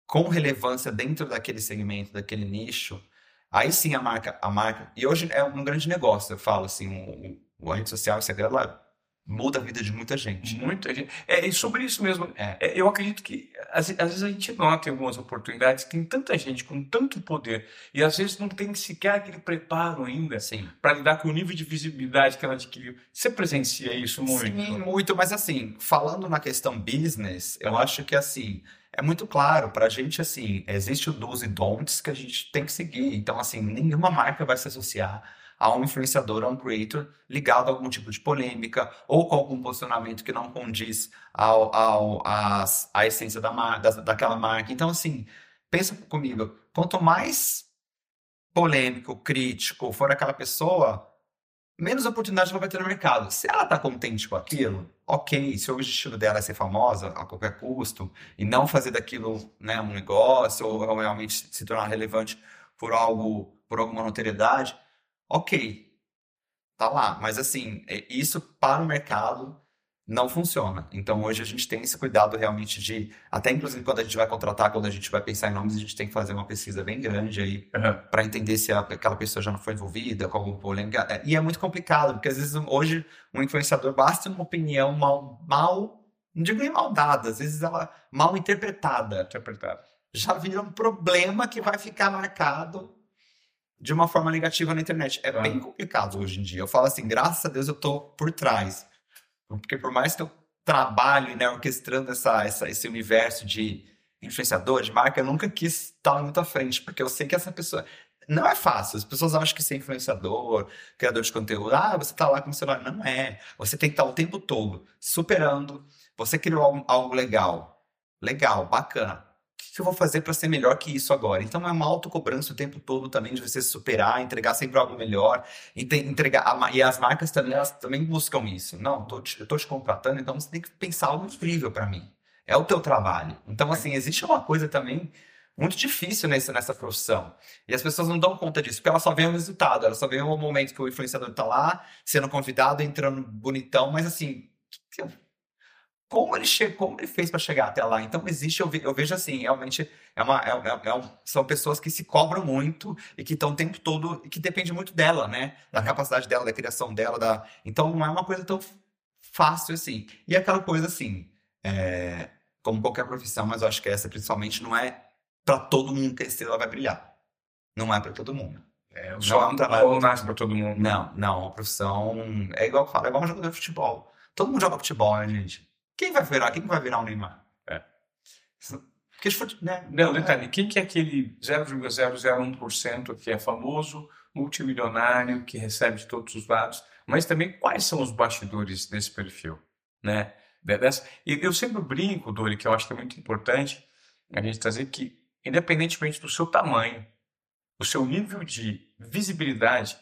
com relevância dentro daquele segmento, daquele nicho, aí sim a marca, a marca. E hoje é um grande negócio, eu falo assim, o, o a rede social, o Instagram, ela muda a vida de muita gente. Muita gente. É, e sobre isso mesmo, é. é eu acredito que às, às, vezes a gente nota em algumas oportunidades que tem tanta gente com tanto poder e às vezes não tem sequer aquele preparo ainda para lidar com o nível de visibilidade que ela adquiriu. Você presencia isso muito? Sim, muito, mas assim, falando na questão business, eu acho que assim, é muito claro para a gente assim, existe o do's e don'ts que a gente tem que seguir. Então assim, nenhuma marca vai se associar a um influenciador, a um creator ligado a algum tipo de polêmica ou com algum posicionamento que não condiz ao, ao, às, à essência da marca, da, daquela marca. Então, assim, pensa comigo, quanto mais polêmico, crítico for aquela pessoa, menos oportunidade ela vai ter no mercado. Se ela está contente com aquilo, ok. Se o objetivo dela é ser famosa a qualquer custo e não fazer daquilo né, um negócio ou realmente se tornar relevante por algo, por alguma notoriedade, ok, tá lá. Mas assim, é, isso para o mercado não funciona. Então hoje a gente tem esse cuidado realmente de, até inclusive quando a gente vai contratar, quando a gente vai pensar em nomes, a gente tem que fazer uma pesquisa bem grande aí uhum. para entender se aquela pessoa já não foi envolvida com algum polêmica. É, e é muito complicado, porque às vezes hoje um influenciador basta uma opinião mal, mal não digo nem mal dada, às vezes ela mal interpretada. Interpretada. Já vira um problema que vai ficar marcado de uma forma negativa na internet. É bem complicado hoje em dia. Eu falo assim, graças a Deus eu tô por trás. Porque por mais que eu trabalhe, né, orquestrando essa, essa, esse universo de influenciador, de marca, eu nunca quis estar muito à frente, porque eu sei que essa pessoa... Não é fácil. As pessoas acham que ser influenciador, criador de conteúdo, ah, você tá lá com o celular. Não é. Você tem que estar o tempo todo superando. Você criou algo, algo legal. Legal, bacana que eu vou fazer para ser melhor que isso agora? Então é uma autocobrança o tempo todo também de você superar, entregar sempre algo melhor, entregar e as marcas também elas também buscam isso. Não, tô te, eu tô te contratando, então você tem que pensar algo incrível para mim. É o teu trabalho. Então assim, existe uma coisa também muito difícil nesse, nessa profissão. E as pessoas não dão conta disso, porque elas só veem o resultado, elas só veem o momento que o influenciador está lá, sendo convidado, entrando bonitão, mas assim, como ele chegou, como ele fez para chegar até lá. Então existe, eu, ve, eu vejo assim, realmente é uma, é, é, é um, são pessoas que se cobram muito e que estão o tempo todo e que depende muito dela, né? Da uhum. capacidade dela, da criação dela, da. Então não é uma coisa tão fácil assim. E aquela coisa assim, é, como qualquer profissão, mas eu acho que essa principalmente não é para todo mundo que a estrela vai brilhar. Não é para todo mundo. É, não é um trabalho. nasce para todo mundo. Não, não, a profissão é igual, é igual jogador de futebol. Todo mundo joga futebol, né, gente? Quem vai virar? Quem vai virar o Neymar? É. Porque, né? Não, detalhe, quem que é aquele 0,001% que é famoso, multimilionário, que recebe de todos os lados, mas também quais são os bastidores desse perfil, né? Dessa, e eu sempre brinco, Dori, que eu acho que é muito importante a gente trazer que, independentemente do seu tamanho, o seu nível de visibilidade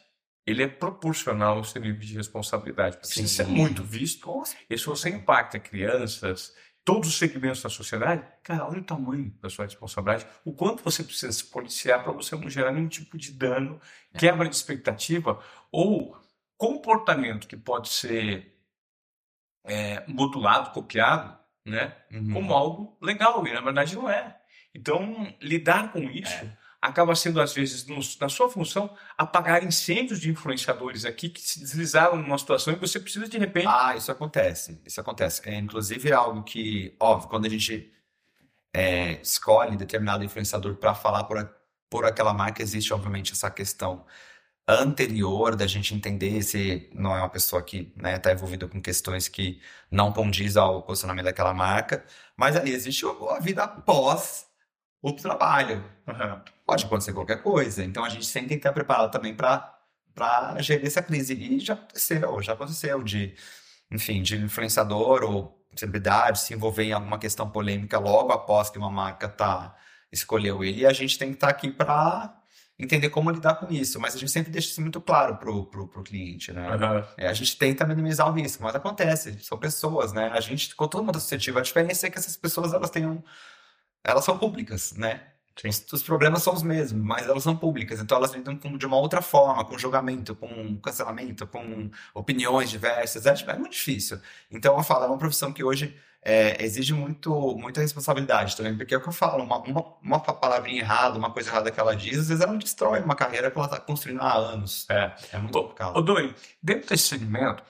ele é proporcional ao seu nível de responsabilidade. Porque Sim. se é muito visto, e se você impacta crianças, todos os segmentos da sociedade, cara, olha o tamanho da sua responsabilidade, o quanto você precisa se policiar para você não gerar nenhum tipo de dano, é. quebra de expectativa ou comportamento que pode ser é, modulado, copiado, né, uhum. como algo legal, e na verdade não é. Então, lidar com isso é acaba sendo, às vezes, no, na sua função, apagar incêndios de influenciadores aqui que se deslizaram numa situação e você precisa, de repente. Ah, isso acontece. Isso acontece. É, inclusive, é algo que, óbvio, quando a gente é, escolhe determinado influenciador para falar por, por aquela marca, existe, obviamente, essa questão anterior da gente entender se não é uma pessoa que está né, tá envolvida com questões que não condiz ao posicionamento daquela marca, mas ali existe a vida após o trabalho. Uhum. Pode acontecer qualquer coisa. Então a gente sempre tem que estar preparado também para gerir essa crise. E já aconteceu, já aconteceu de, enfim, de influenciador ou celebridade se envolver em alguma questão polêmica logo após que uma marca tá escolheu ele. E a gente tem que estar aqui para entender como lidar com isso. Mas a gente sempre deixa isso muito claro pro, pro, pro cliente, né? Aham. É, a gente tenta minimizar o risco, mas acontece, são pessoas, né? A gente, com todo mundo suscetível, a diferença é que essas pessoas, elas têm um, elas são públicas, né? Os, os problemas são os mesmos, mas elas são públicas, então elas lidam com, de uma outra forma, com julgamento, com cancelamento, com opiniões diversas, é, é muito difícil. Então eu falo, é uma profissão que hoje é, exige muito, muita responsabilidade também, porque é o que eu falo, uma, uma, uma palavrinha errada, uma coisa errada que ela diz, às vezes ela destrói uma carreira que ela está construindo há anos. É. É muito Ô, complicado. Doi, dentro desse segmento,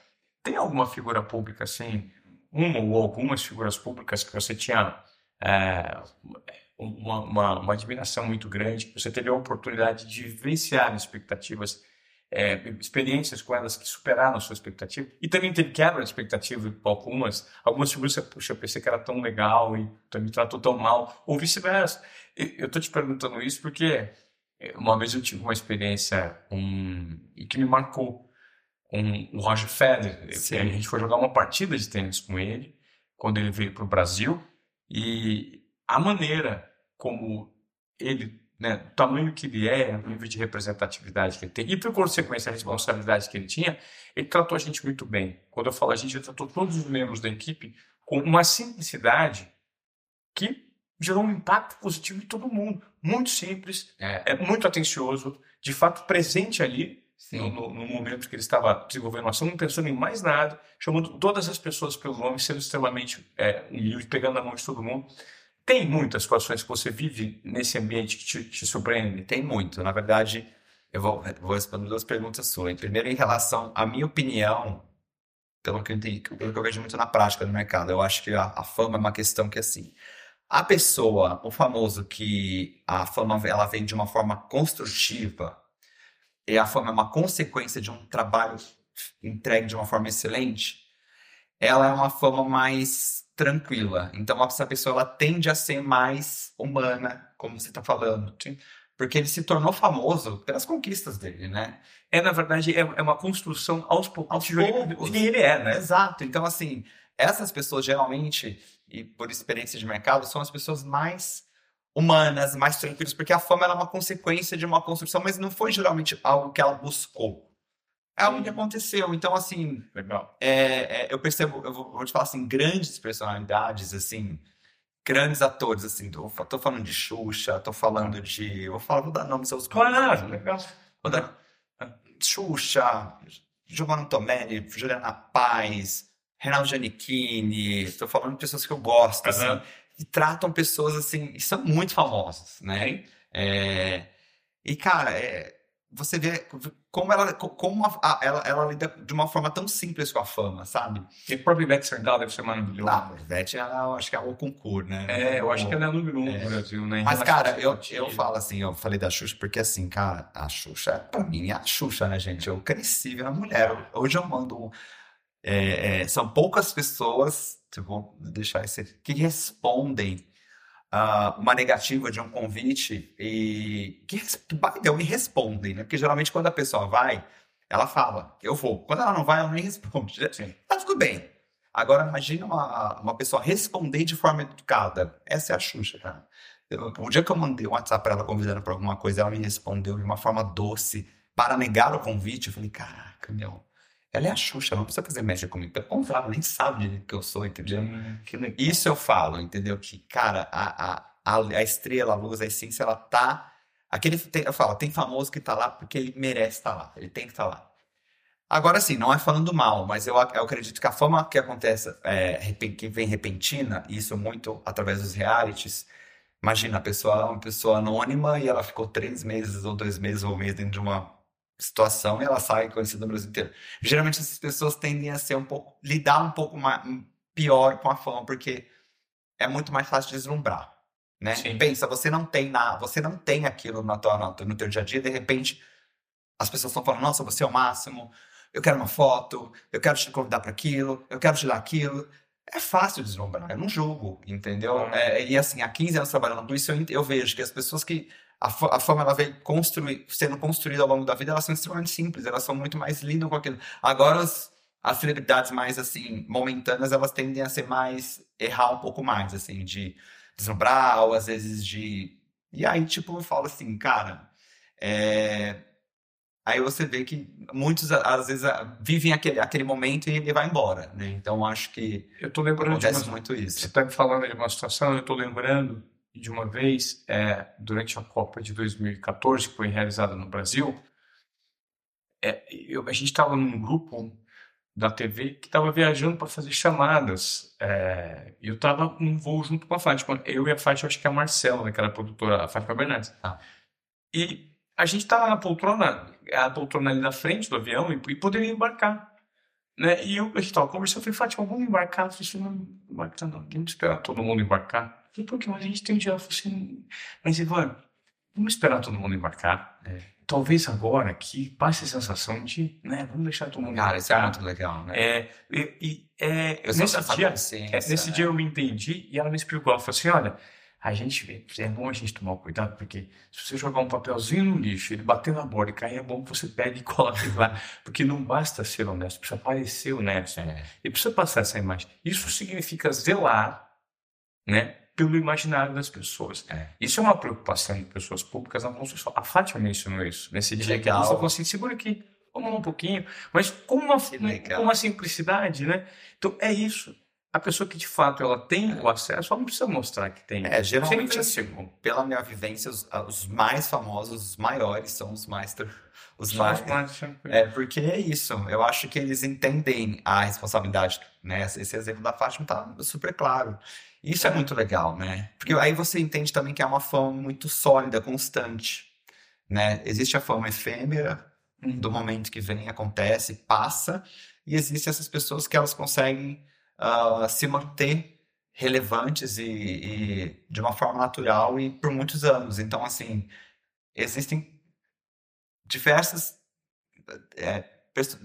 tem alguma figura pública assim, uma ou algumas figuras públicas que você tinha é, uma, uma, uma admiração muito grande, você teve a oportunidade de vivenciar expectativas, é, experiências com elas que superaram a sua expectativa, e também teve quebra de expectativa com algumas, algumas figuras você, puxa, eu pensei que era tão legal e me tratou tão mal, ou vice-versa. Eu estou te perguntando isso porque é, uma vez eu tive uma experiência um, que me marcou um, o Roger Federer. A gente foi jogar uma partida de tênis com ele quando ele veio para o Brasil e a maneira como ele, né, o tamanho que ele é, o nível de representatividade que ele tem e por consequência a responsabilidade que ele tinha, ele tratou a gente muito bem. Quando eu falo a gente, ele tratou todos os membros da equipe com uma simplicidade que gerou um impacto positivo em todo mundo. Muito simples, É, é muito atencioso, de fato presente ali no, sim. no- no momento que ele estava desenvolvendo a ação, não pensando em mais nada, chamando todas as pessoas pelo nome, sendo extremamente é, humilde, pegando a mão de todo mundo. Tem muitas situações que você vive nesse ambiente que te, te surpreende. Tem muito. Na verdade, eu vou, vou responder duas perguntas suas. Primeiro, em relação à minha opinião, pelo que eu entendi, pelo que eu vejo muito na prática do mercado, eu acho que a, a fama é uma questão que, assim, a pessoa, o famoso que a fama ela vem de uma forma construtiva, e a fama é uma consequência de um trabalho entregue de uma forma excelente, ela é uma fama mais tranquila. Então, essa pessoa ela tende a ser mais humana, como você está falando. Porque ele se tornou famoso pelas conquistas dele, né? É, na verdade, é, é uma construção aos poucos Aos poucos. quem ele é, né? Exato. Então, assim, essas pessoas geralmente, e por experiência de mercado, são as pessoas mais humanas, mais tranquilas, porque a fama é uma consequência de uma construção, mas não foi geralmente algo que ela buscou. É algo que aconteceu. Então, assim, Legal. é, é, eu percebo, eu vou, vou te falar assim, grandes personalidades, assim, grandes atores, assim, tô, tô falando de Xuxa, tô falando de, vou falar, vou dar nomes aos Claro, legal. Vou dar Xuxa, Giovanna Tomelli, Juliana Paz, Reinaldo Giannichini, tô falando de pessoas que eu gosto, assim, E tratam pessoas, assim, e são muito famosas, né? É, e, cara, é, você vê como ela, como a- a- ela, ela lida de uma forma tão simples com a fama, sabe? E o próprio Ivete Sangalo deve ser maravilhoso. Ah, Ivete, ela, eu acho que é o concurso, né? É, eu acho que ela é número um É. no Brasil, né? Mas, cara, eu, eu falo assim, eu falei da Xuxa, porque assim, cara, a Xuxa, pra mim, é a Xuxa, né, gente? Eu cresci vendo a mulher. Hoje eu mando. é, é, são poucas pessoas, vou deixar esse, que respondem ah, uma negativa de um convite e que, que the way, respondem, né? Porque geralmente quando a pessoa vai, ela fala, eu vou. Quando ela não vai, ela nem responde. Sim. Tá tudo bem. Agora, imagina uma, uma pessoa responder de forma educada. Essa é a Xuxa, cara. Eu- o dia que eu mandei um WhatsApp pra ela convidando pra alguma coisa, ela me respondeu de uma forma doce para negar o convite. Eu falei, caraca, meu. Ela é a Xuxa, não precisa fazer média comigo. Pelo contrário, ela nem sabe de que eu sou, entendeu? Hum. Isso eu falo, entendeu? Que, cara, a, a, a, a estrela, a luz, a essência, ela tá. Aquele, tem- eu falo, tem famoso que tá lá porque ele merece estar lá, ele tem que estar lá. Agora sim, não é falando mal, mas eu, eu acredito que a fama que acontece, é, que vem repentina, e isso muito através dos realities. Imagina, a pessoa é uma pessoa anônima e ela ficou três meses, ou dois meses, ou um mês dentro de uma situação e ela sai conhecida no Brasil inteiro. Geralmente essas pessoas tendem a ser um pouco, lidar um pouco mais, pior com a fama, porque é muito mais fácil de deslumbrar, né? Sim. Pensa, você não tem nada, você não tem aquilo na tua, na- no teu dia a dia, de repente as pessoas estão falando, nossa, você é o máximo, eu quero uma foto, eu quero te convidar para aquilo, eu quero te dar aquilo. É fácil deslumbrar, eu não julgo, entendeu? Ah. É, e assim, há 15 anos trabalhando com isso, eu, eu vejo que as pessoas que a, a fama ela vem construir, sendo construída ao longo da vida, elas são extremamente simples, elas são muito mais lindas com aquilo. Agora, as, as celebridades mais, assim, momentâneas, elas tendem a ser mais, errar um pouco mais, assim, de deslumbrar, ou às vezes de... E aí, tipo, eu falo assim, cara, é, aí você vê que muitos, às vezes, vivem aquele, aquele momento e ele vai embora, né? Então, acho que eu tô lembrando acontece de uma, muito isso. Você está me falando de uma situação, eu estou lembrando de uma vez, é, durante a Copa de 2014, que foi realizada no Brasil, é, eu, a gente estava num grupo da TV que estava viajando para fazer chamadas. É, eu estava num voo junto com a Fátima. Eu e a Fátima, acho que é a Marcela, né, que era a produtora, a Fátima Bernardes. Ah. E a gente estava na poltrona, a poltrona ali na frente do avião e, e poderia embarcar. Né? E eu, a gente estava conversando, eu falei, Fátima, vamos embarcar? Eu falei assim, não, embarcar não, vamos esperar todo mundo embarcar. Falei, que? Mas a gente tem um dia. Assim, mas Ivan, vamos esperar todo mundo embarcar. É talvez agora aqui passe a sensação de, né, vamos deixar todo mundo. Cara, isso é muito legal, né? É, e, e é, eu nesse dia, é, nesse né? dia eu me entendi e ela me explicou, ela falou assim, olha, a gente é bom a gente tomar cuidado, porque se você jogar um papelzinho no lixo, ele bater na borda e cair, é bom que você pegue e coloque lá. Porque não basta ser honesto, precisa parecer honesto. É. E precisa passar essa imagem. Isso significa zelar, né? Pelo imaginário das pessoas. É. Isso é uma preocupação de pessoas públicas na construção. A Fátima mencionou isso nesse dia que ela falou assim: segura aqui, vamos um pouquinho, mas com uma, com uma simplicidade, né? Então é isso. A pessoa que de fato ela tem é. o acesso, ela não precisa mostrar que tem. É, geralmente, assim, pela minha vivência, os, os, mais famosos, os maiores, são os mais. Os mais, mais é porque é isso. Eu acho que eles entendem a responsabilidade, né? Esse exemplo da Fátima tá super claro. Isso é muito legal, né? Porque aí você entende também que é uma fama muito sólida, constante, né? Existe a fama efêmera, do momento que vem, acontece, passa, e existem essas pessoas que elas conseguem uh, se manter relevantes e, e, de uma forma natural e por muitos anos. Então, assim, existem diversas é,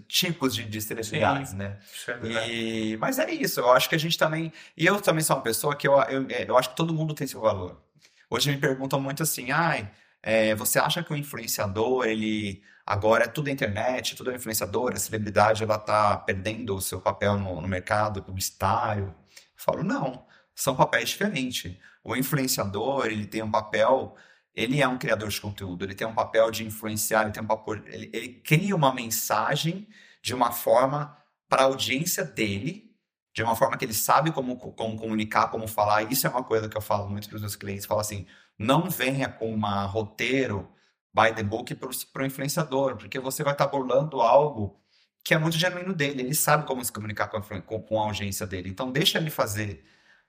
tipos de, de celebridades, né? É e, mas é isso, eu acho que a gente também. E eu também sou uma pessoa que eu, eu, é, eu acho que todo mundo tem seu valor. Hoje me perguntam muito assim, ai, é, você acha que o influenciador, ele agora é tudo internet, tudo é influenciador, a celebridade ela tá perdendo o seu papel no, no mercado publicitário? Eu falo, não, são papéis diferentes. O influenciador, ele tem um papel ele é um criador de conteúdo, ele tem um papel de influenciar, ele tem um papel, ele, ele cria uma mensagem de uma forma para a audiência dele, de uma forma que ele sabe como, como comunicar, como falar. Isso é uma coisa que eu falo muito para os meus clientes, falo assim, não venha com um roteiro by the book para o influenciador, porque você vai estar tá algo que é muito genuíno dele, ele sabe como se comunicar com a, com, com a audiência dele. Então deixa ele fazer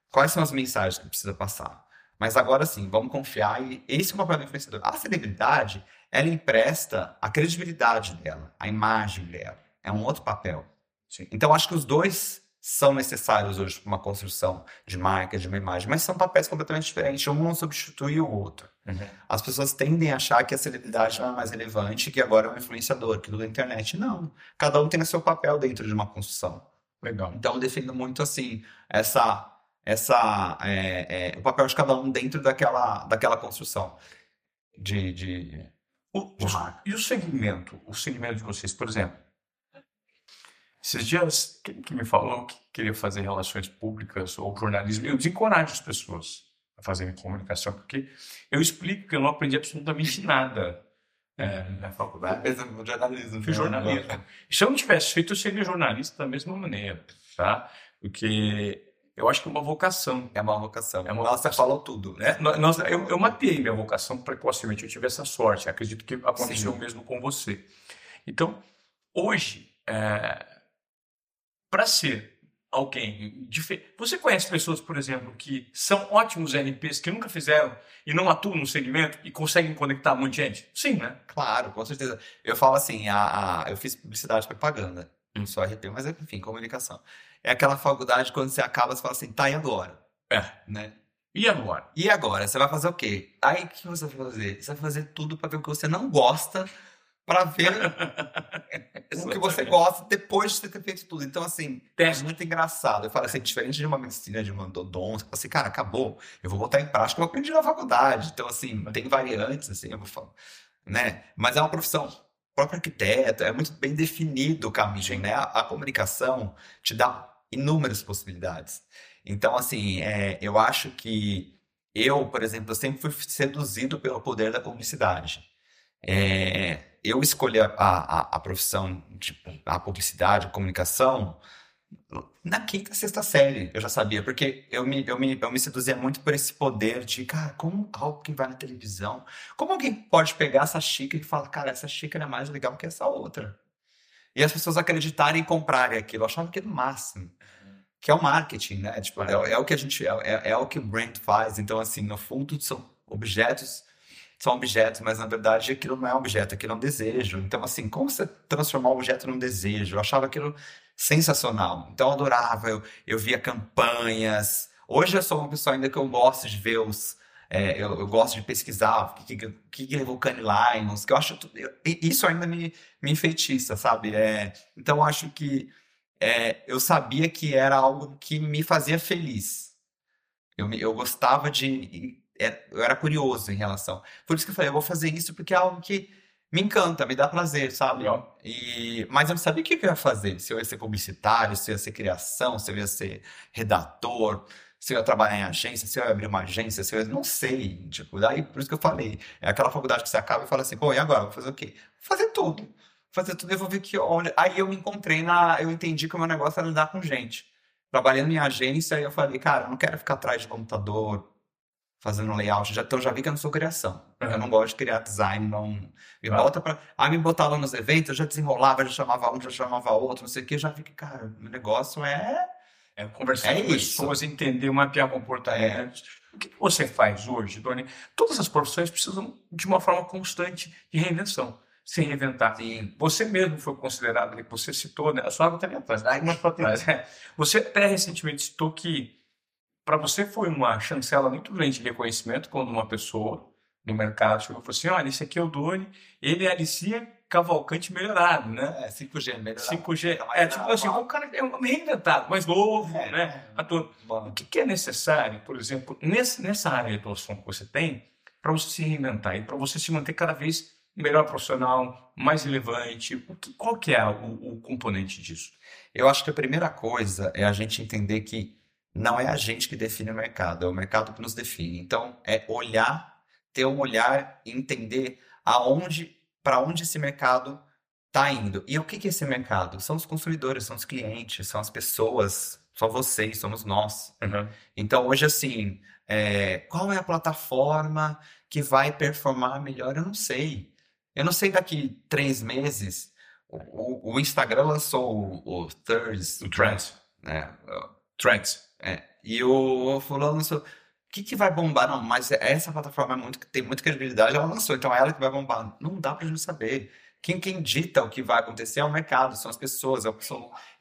quais são as mensagens que precisa passar. Mas agora sim, vamos confiar e esse é o papel do influenciador. A celebridade, ela empresta a credibilidade dela, a imagem dela. É um outro papel. Sim. Então, acho que os dois são necessários hoje para uma construção de marca, de uma imagem, mas são papéis completamente diferentes. Um não substitui o outro. Uhum. As pessoas tendem a achar que a celebridade é mais relevante, que agora é um influenciador, que da internet. Não. Cada um tem o seu papel dentro de uma construção. Legal. Então, eu defendo muito assim essa essa é, é, o papel de cada um dentro daquela, daquela construção de, de, o, de E o segmento, o segmento de vocês, por exemplo, esses dias que, que me falou que queria fazer relações públicas ou jornalismo, eu desencorajo as pessoas a fazerem comunicação, porque eu explico que eu não aprendi absolutamente nada é, na faculdade. No jornalismo. Fiz jornalismo. Se eu não tivesse feito, eu seria jornalista da mesma maneira, tá? Porque eu acho que é uma vocação. É uma vocação. É uma Nossa, vocação. falou tudo, né? Nós, eu, eu matei minha vocação precocemente, eu tive essa sorte. Acredito que aconteceu Sim. mesmo com você. Então, hoje, é, para ser alguém diferente. Você conhece pessoas, por exemplo, que são ótimos NPs, que nunca fizeram e não atuam no segmento e conseguem conectar muita gente? Sim, né? Claro, com certeza. Eu falo assim, a, a eu fiz publicidade e propaganda. Não sou RP, mas enfim, comunicação é aquela faculdade quando você acaba, você fala assim, tá, e agora? É. Né? E agora? E agora? Você vai fazer o quê? Aí o que você vai fazer? Você vai fazer tudo para ver o que você não gosta, para ver o que você gosta depois de você ter feito tudo. Então, assim, é muito engraçado. Eu falo assim, diferente de uma medicina, de uma odonto, assim, cara, acabou. Eu vou botar em prática, eu aprendi na faculdade. Então, assim, tem variantes, assim, eu vou falar, né? Mas é uma profissão próprio arquiteto, é muito bem definido o caminho, né? A, a comunicação te dá inúmeras possibilidades. Então, assim, é, eu acho que eu, por exemplo, eu sempre fui seduzido pelo poder da publicidade. é, eu escolhi a, a, a profissão, de, a publicidade, a comunicação, na quinta, sexta série, eu já sabia, porque eu me, eu, me, eu me seduzia muito por esse poder de, cara, como alguém vai na televisão, como alguém pode pegar essa xícara e falar, cara, essa xícara é mais legal que essa outra. E as pessoas acreditarem e comprarem aquilo, eu achava aquilo máximo. Que é o marketing, né? Tipo, é, é o que a gente, é, é, é o que o brand faz. Então, assim, no fundo, são objetos são objetos, mas na verdade aquilo não é um objeto, aquilo é um desejo. Então, assim, como você transformar o objeto num desejo? Eu achava aquilo sensacional. Então, eu adorava, eu, eu via campanhas. Hoje eu sou uma pessoa ainda que eu gosto de ver os. É, eu, eu, gosto de pesquisar o que, que, que é Canny Lions, que eu acho. Eu, isso ainda me, me enfeitiça, sabe? É, então, eu acho que é, eu sabia que era algo que me fazia feliz. Eu, eu gostava de eu era curioso em relação. Por isso que eu falei, eu vou fazer isso porque é algo que me encanta, me dá prazer, sabe? E, mas eu não sabia o que eu ia fazer. Se eu ia ser publicitário, se eu ia ser criação, se eu ia ser redator, se eu ia trabalhar em agência, se eu ia abrir uma agência, se eu ia... Não sei. Tipo, daí, por isso que eu falei. É aquela faculdade que você acaba e fala assim, pô, e agora? Vou fazer o quê? Fazer tudo. Fazer tudo e vou ver que onde. Aí eu me encontrei na. Eu entendi que o meu negócio era lidar com gente. Trabalhando em agência, eu falei, cara, eu não quero ficar atrás de computador, fazendo layout. Já, então já vi que eu não sou criação. Uhum. Eu não gosto de criar design, não. Me bota pra. Aí me botava nos eventos, eu já desenrolava, já chamava um, já chamava outro, não sei o que, já vi que, cara, o negócio é. É conversar é com pessoas, entender, mapear comportamentos. É. O que você faz hoje, Doni? Todas as profissões precisam de uma forma constante de reinvenção. Se reinventar. Sim. Você mesmo foi considerado, você citou, né? A sua água está ali atrás, mas atrás. É. Você até recentemente citou que para você foi uma chancela muito grande de reconhecimento quando uma pessoa no mercado chegou e falou assim: olha, esse aqui é o Doni, ele é Alicia Cavalcante melhorado, né? É, 5G melhorado. 5G. É, tipo assim, o cara é um reinventado, mais novo, é, né? É, o que, é necessário, por exemplo, nessa, nessa área de atuação que você tem, para você se reinventar e para você se manter cada vez melhor profissional, mais relevante? O que, qual que é o, o componente disso? Eu acho que a primeira coisa é a gente entender que não é a gente que define o mercado, é o mercado que nos define. Então, é olhar, ter um olhar e entender aonde, para onde esse mercado está indo. E o que, que é esse mercado? São os consumidores, são os clientes, são as pessoas, são vocês, somos nós. Uhum. Então, hoje, assim, é, qual é a plataforma que vai performar melhor? Eu não sei. Eu não sei daqui três meses. O, o Instagram lançou o, o Thirds. O Trends. Né? Trends. É. E o fulano lançou. O que, que vai bombar? Não, mas essa plataforma é muito, tem muita credibilidade, ela lançou, então é ela que vai bombar. Não dá pra gente saber. Quem, quem dita o que vai acontecer é o mercado, são as pessoas. É o,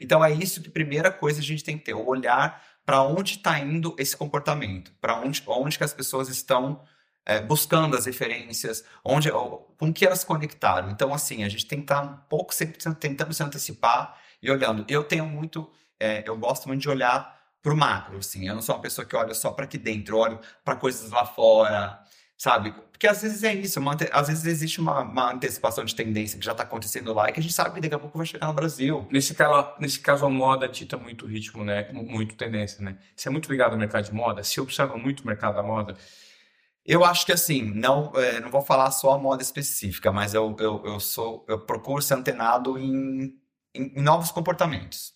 então é isso que primeira coisa a gente tem que ter, o olhar para onde está indo esse comportamento, para onde, onde que as pessoas estão é, buscando as referências, onde, com que elas conectaram. Então, assim, a gente tem que estar um pouco sempre tentando se antecipar e olhando. Eu tenho muito, é, eu gosto muito de olhar pro macro, assim. Eu não sou uma pessoa que olha só para aqui dentro, olho para coisas lá fora, sabe? Porque às vezes é isso, uma, às vezes existe uma, uma, antecipação de tendência que já está acontecendo lá e que a gente sabe que daqui a pouco vai chegar no Brasil. Nesse caso, nesse caso a moda dita muito ritmo, né? Muito tendência, né? Você é muito ligado ao mercado de moda, se observa muito o mercado da moda. Eu acho que assim, não, é, não vou falar só a moda específica, mas eu, eu, eu sou, eu procuro ser antenado em, em, em novos comportamentos.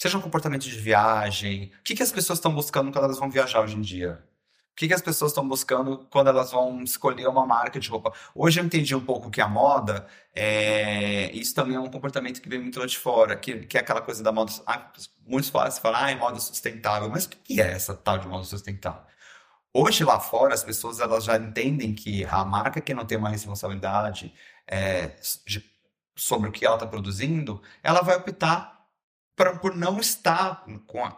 Seja um comportamento de viagem. O que, que as pessoas estão buscando quando elas vão viajar hoje em dia? O que, que as pessoas estão buscando quando elas vão escolher uma marca de roupa? Hoje eu entendi um pouco que a moda, é... isso também é um comportamento que vem muito lá de fora, que, que é aquela coisa da moda. Ah, muitos falam, falam, ah, é moda sustentável. Mas o que é essa tal de moda sustentável? Hoje lá fora, as pessoas elas já entendem que a marca que não tem uma responsabilidade é, sobre o que ela está produzindo, ela vai optar pra, por não estar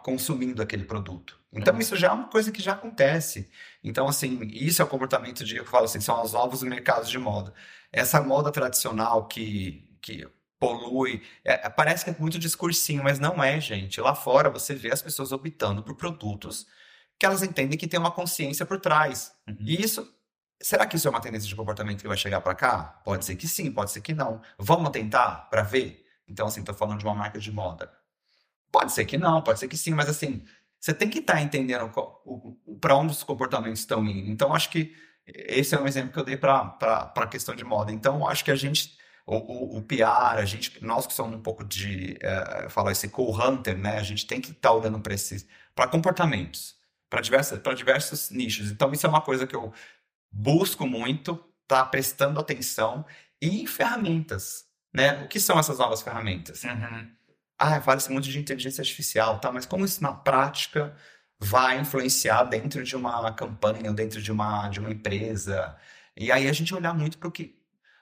consumindo aquele produto. Então, isso já é uma coisa que já acontece. Então, assim, isso é o comportamento de, eu falo assim, são os novos mercados de moda. Essa moda tradicional que, que polui, é, parece que é muito discursinho, mas não é, gente. Lá fora, você vê as pessoas optando por produtos que elas entendem que tem uma consciência por trás. Uhum. E isso, será que isso é uma tendência de comportamento que vai chegar para cá? Pode ser que sim, pode ser que não. Vamos tentar para ver? Então, assim, estou falando de uma marca de moda. Pode ser que não, pode ser que sim, mas assim, você tem que estar tá entendendo para onde os comportamentos estão indo. Então, acho que esse é um exemplo que eu dei para a questão de moda. Então, acho que a gente, o, o, o PR, a gente, nós que somos um pouco de, é, falar esse co-hunter, né? A gente tem que estar tá olhando para esses, para comportamentos, para diversos, nichos. Então, isso é uma coisa que eu busco muito, tá prestando atenção e ferramentas, né? O que são essas novas ferramentas? Uhum. Ah, fala-se muito de inteligência artificial, tá? Mas como isso na prática vai influenciar dentro de uma campanha dentro de uma, de uma empresa. E aí a gente olhar muito para o que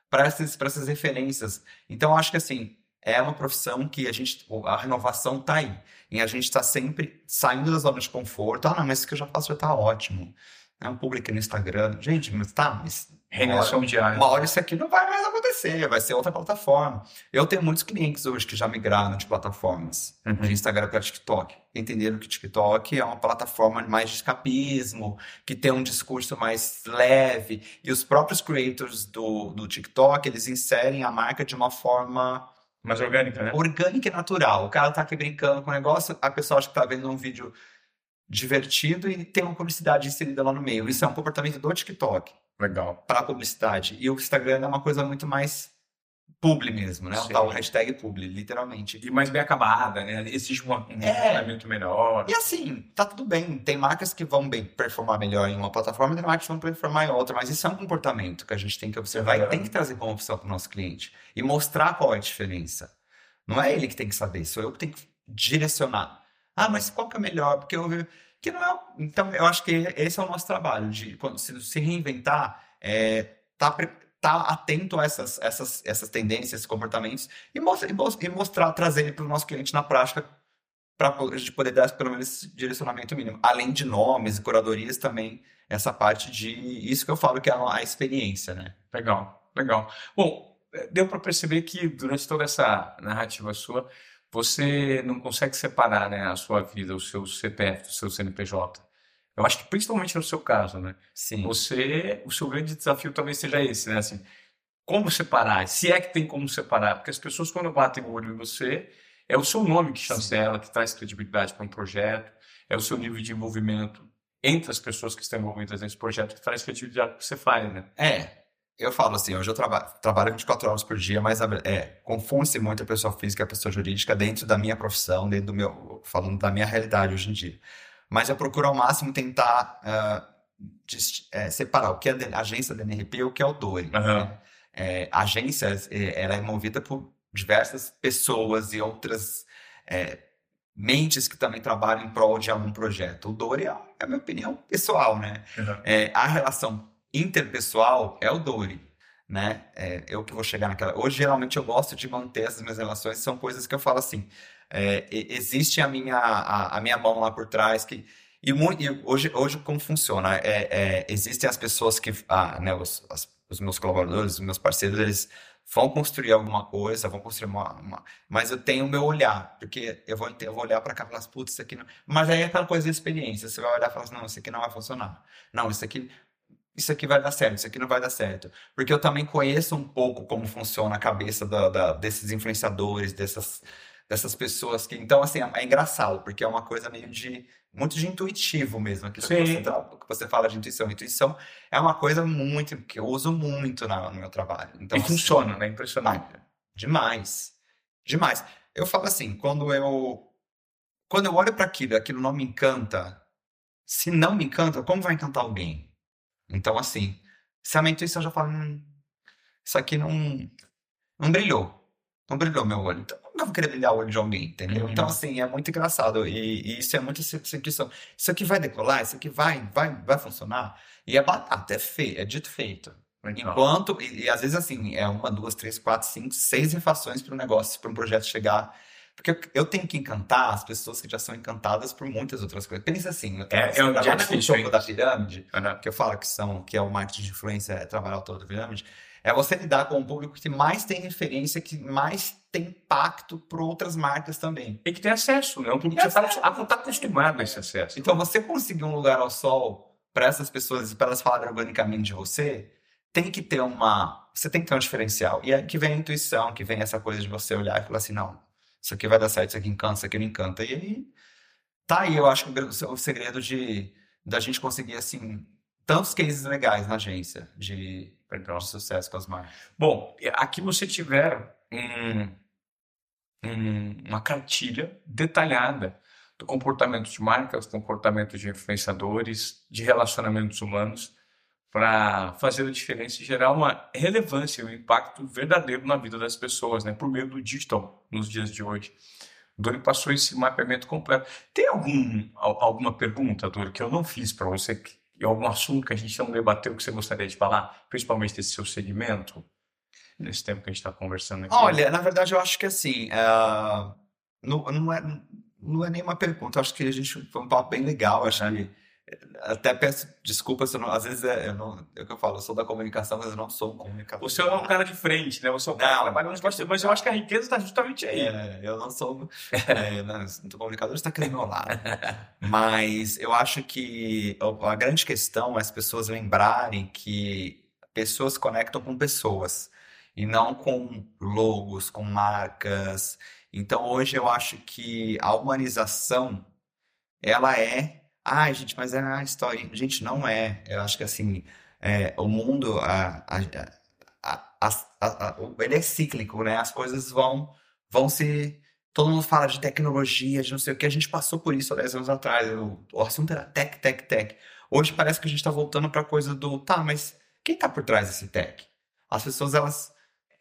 para essas, essas referências. Então, acho que assim, é uma profissão que a gente, a renovação está aí. E a gente está sempre saindo da zona de conforto. Ah, não, mas isso que eu já faço já está ótimo. É um público no Instagram. Gente, mas tá, mas Renovação diária. Uma hora isso aqui não vai mais acontecer, vai ser outra plataforma. Eu tenho muitos clientes hoje que já migraram de plataformas, Uhum. de Instagram para TikTok. Entenderam que TikTok é uma plataforma mais de escapismo, que tem um discurso mais leve. E os próprios creators do, do TikTok, eles inserem a marca de uma forma Mais orgânica, né? orgânica e natural. O cara tá aqui brincando com o negócio, a pessoa acha que tá vendo um vídeo divertido e tem uma publicidade inserida lá no meio. Isso é um comportamento do TikTok Legal. para publicidade. E o Instagram é uma coisa muito mais publi mesmo, né? O Sim. tal hashtag publi, literalmente. E mais bem acabada, né? Exige um, um É. funcionamento melhor. E assim, tá tudo bem. Tem marcas que vão bem performar melhor em uma plataforma, tem marcas que vão performar em outra, mas isso é um comportamento que a gente tem que observar É. e tem que trazer como opção para o nosso cliente e mostrar qual é a diferença. Não é ele que tem que saber, sou eu que tenho que direcionar. Ah, mas qual que é melhor? Porque eu vi que não é. Então, eu acho que esse é o nosso trabalho de se, reinventar, é, tá, tá atento a essas, essas, essas tendências, comportamentos e, mostra, e, mos- mostrar, trazer para o nosso cliente na prática para gente poder dar pelo menos esse direcionamento mínimo. Além de nomes e curadorias também, essa parte de isso que eu falo que é a, a experiência, né? Legal, legal. Bom, eh, deu para perceber que durante toda essa narrativa sua, você não consegue separar, né, a sua vida, o seu CPF, o seu CNPJ. Eu acho que principalmente no seu caso, né? Sim. Você, o seu grande desafio talvez seja esse, né? Assim, como separar? Se é que tem como separar, porque as pessoas quando batem o olho em você, é o seu nome que chancela, que traz credibilidade para um projeto, é o seu nível de envolvimento entre as pessoas que estão envolvidas nesse projeto que traz credibilidade que você faz, né? É, eu falo assim, hoje eu traba trabalho 24 horas por dia, mas a- é, confunde-se muito a pessoa física e a pessoa jurídica dentro da minha profissão, dentro do meu, falando da minha realidade hoje em dia. Mas eu procuro ao máximo tentar dis- é, separar o que é de- agência da NRP e o que é o DORI. Aham. né? É, a agência, é, ela é movida por diversas pessoas e outras é, mentes que também trabalham em prol de algum projeto. O DORI é, é a minha opinião pessoal, né? É, a relação interpessoal é o Dori, né? É, eu que vou chegar naquela. Hoje, geralmente, eu gosto de manter essas minhas relações, são coisas que eu falo assim. é, existe a minha, a, a minha mão lá por trás que. E, e hoje, hoje, como funciona? É, é, existem as pessoas que. Ah, né, os, as- os meus colaboradores, os meus parceiros, eles vão construir alguma coisa, vão construir uma, uma- Mas eu tenho o meu olhar, porque eu vou, eu vou olhar para cá e falar, putz, isso aqui não. Mas aí é aquela coisa de experiência. Você vai olhar e falar assim, não, isso aqui não vai funcionar. Não, isso aqui isso aqui vai dar certo, isso aqui não vai dar certo. Porque eu também conheço um pouco como funciona a cabeça da- da- desses influenciadores, dessas, dessas pessoas que. Então, assim, é, é engraçado, porque é uma coisa meio de. Muito de intuitivo mesmo. Aquilo que você, tra- que você fala de intuição. Intuição é uma coisa muito. que eu uso muito na- no meu trabalho. Então, e assim, funciona, né? Impressionante. Demais. Demais. Eu falo assim, quando eu quando eu olho para aquilo, e aquilo não me encanta, se não me encanta, como vai encantar alguém? Então, assim, se a minha intuição já fala, hum, isso aqui não não brilhou. Não brilhou meu olho. Então, eu vou querer brilhar o olho de alguém, entendeu? Uhum. Então, assim, é muito engraçado. E, e isso é muito intuição. Isso aqui vai decolar? Isso aqui vai, vai, vai funcionar? E é batata, é feio, é dito feito. Legal. Enquanto, e, e às vezes assim, é uma, duas, três, quatro, cinco, seis refações para o negócio, para um projeto chegar. Porque eu, tenho que encantar as pessoas que já são encantadas por muitas outras coisas. Pensa assim, eu É- é um trabalho dia no difícil, topo hein? da pirâmide, Aham. que eu falo que são, que é o marketing de influência, é trabalhar ao topo da pirâmide, é você lidar com o público que mais tem referência, que mais tem impacto para outras marcas também. Tem que ter acesso, né? Um público que Tem já acesso. está tá acostumado a esse acesso. Então, você conseguir um lugar ao sol para essas pessoas e para elas falarem organicamente de você, tem que ter uma. Você tem que ter um diferencial. E aí que vem a intuição, que vem essa coisa de você olhar e falar assim: não, isso aqui vai dar certo, isso aqui encanta, isso aqui não encanta. E aí, tá aí, eu acho que o gr- o segredo de da gente conseguir, assim, tantos cases legais na agência de, de sucesso com as marcas. Bom, aqui você tiver um, um, uma cartilha detalhada do comportamento de marcas, comportamento de influenciadores, de relacionamentos humanos, para fazer a diferença e gerar uma relevância, um impacto verdadeiro na vida das pessoas, né, por meio do digital nos dias de hoje. Dori passou esse mapeamento completo. Tem algum, alguma pergunta, Dori, que eu não fiz para você, e algum assunto que a gente não debateu que você gostaria de falar, principalmente desse seu segmento, nesse tempo que a gente está conversando aqui? Olha, na verdade, eu acho que assim, uh, não, não, é, não é nenhuma pergunta, eu acho que a gente foi um papo bem legal, acho que até peço desculpas, não, às vezes é, eu não, é o que eu falo, eu sou da comunicação, mas eu não sou um comunicador. Você é um cara de frente, né? É um cara não, que trabalha bastidores, mas eu acho que a riqueza está justamente aí. É, eu não sou. é, não, o comunicador está aqui do meu lado. mas eu acho que a grande questão é as pessoas lembrarem que pessoas conectam com pessoas e não com logos, com marcas. Então hoje eu acho que a humanização ela é Ai, gente, mas é a história. Gente, não é. Eu acho que assim, é, o mundo, a, a, a, ele é cíclico, né? As coisas vão, vão se. Todo mundo fala de tecnologia, de não sei o que. A gente passou por isso há 10 anos atrás. O, o assunto era tech, tech, tech. Hoje parece que a gente está voltando para a coisa do. Tá, mas quem está por trás desse tech? As pessoas, elas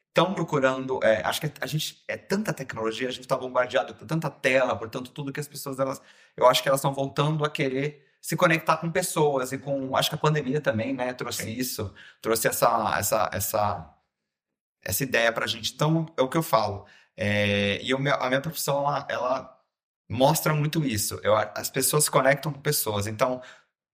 estão procurando. É, acho que a gente é tanta tecnologia, a gente está bombardeado por tanta tela, por tanto tudo que as pessoas elas, eu acho que elas estão voltando a querer se conectar com pessoas e com, acho que a pandemia também, né, trouxe Sim. isso, trouxe essa essa essa essa ideia para a gente. Então é o que eu falo. É, e eu, a minha profissão ela, ela mostra muito isso. Eu, as pessoas se conectam com pessoas. Então,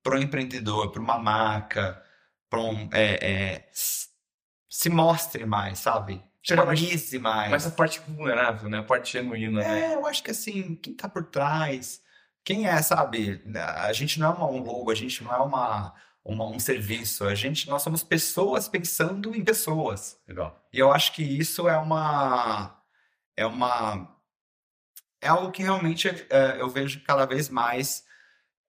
para um empreendedor, para uma marca, para um é, é, se mostre mais, sabe? Humanize mais. Mas a parte vulnerável, né? A parte genuína, é, né? eu acho que assim, quem tá por trás, quem é, sabe? A gente não é uma, um logo, a gente não é uma, uma, um serviço. A gente, nós somos pessoas pensando em pessoas. Legal. E eu acho que isso é uma. É uma. É algo que realmente é, eu vejo cada vez mais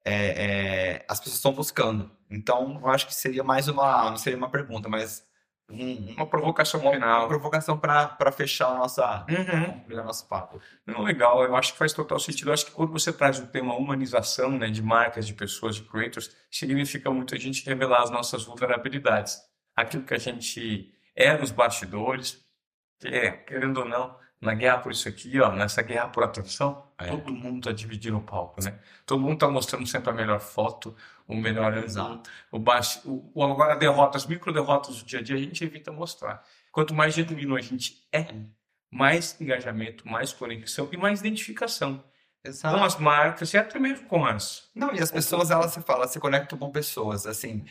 é, é, as pessoas estão buscando. Então, eu acho que seria mais uma. Não seria uma pergunta, mas uma provocação uma, final. Uma provocação para fechar a nossa, uhum. nosso papo. Não, legal, eu acho que faz total sentido. Eu acho que quando você traz o tema humanização né, de marcas, de pessoas, de creators, significa muito a gente revelar as nossas vulnerabilidades. Aquilo que a gente é nos bastidores, que é, querendo ou não, na guerra por isso aqui, ó, nessa guerra por atenção, é. todo mundo está dividindo o palco, né? Todo mundo está mostrando sempre a melhor foto, o melhor Exato. o baixo, o, agora derrotas, micro derrotas do dia a dia a gente evita mostrar. Quanto mais genuíno a gente é, mais engajamento, mais conexão e mais identificação. Exato. Com as marcas e até mesmo com as. Não, e as pessoas, elas se falam, se conectam com pessoas. Assim,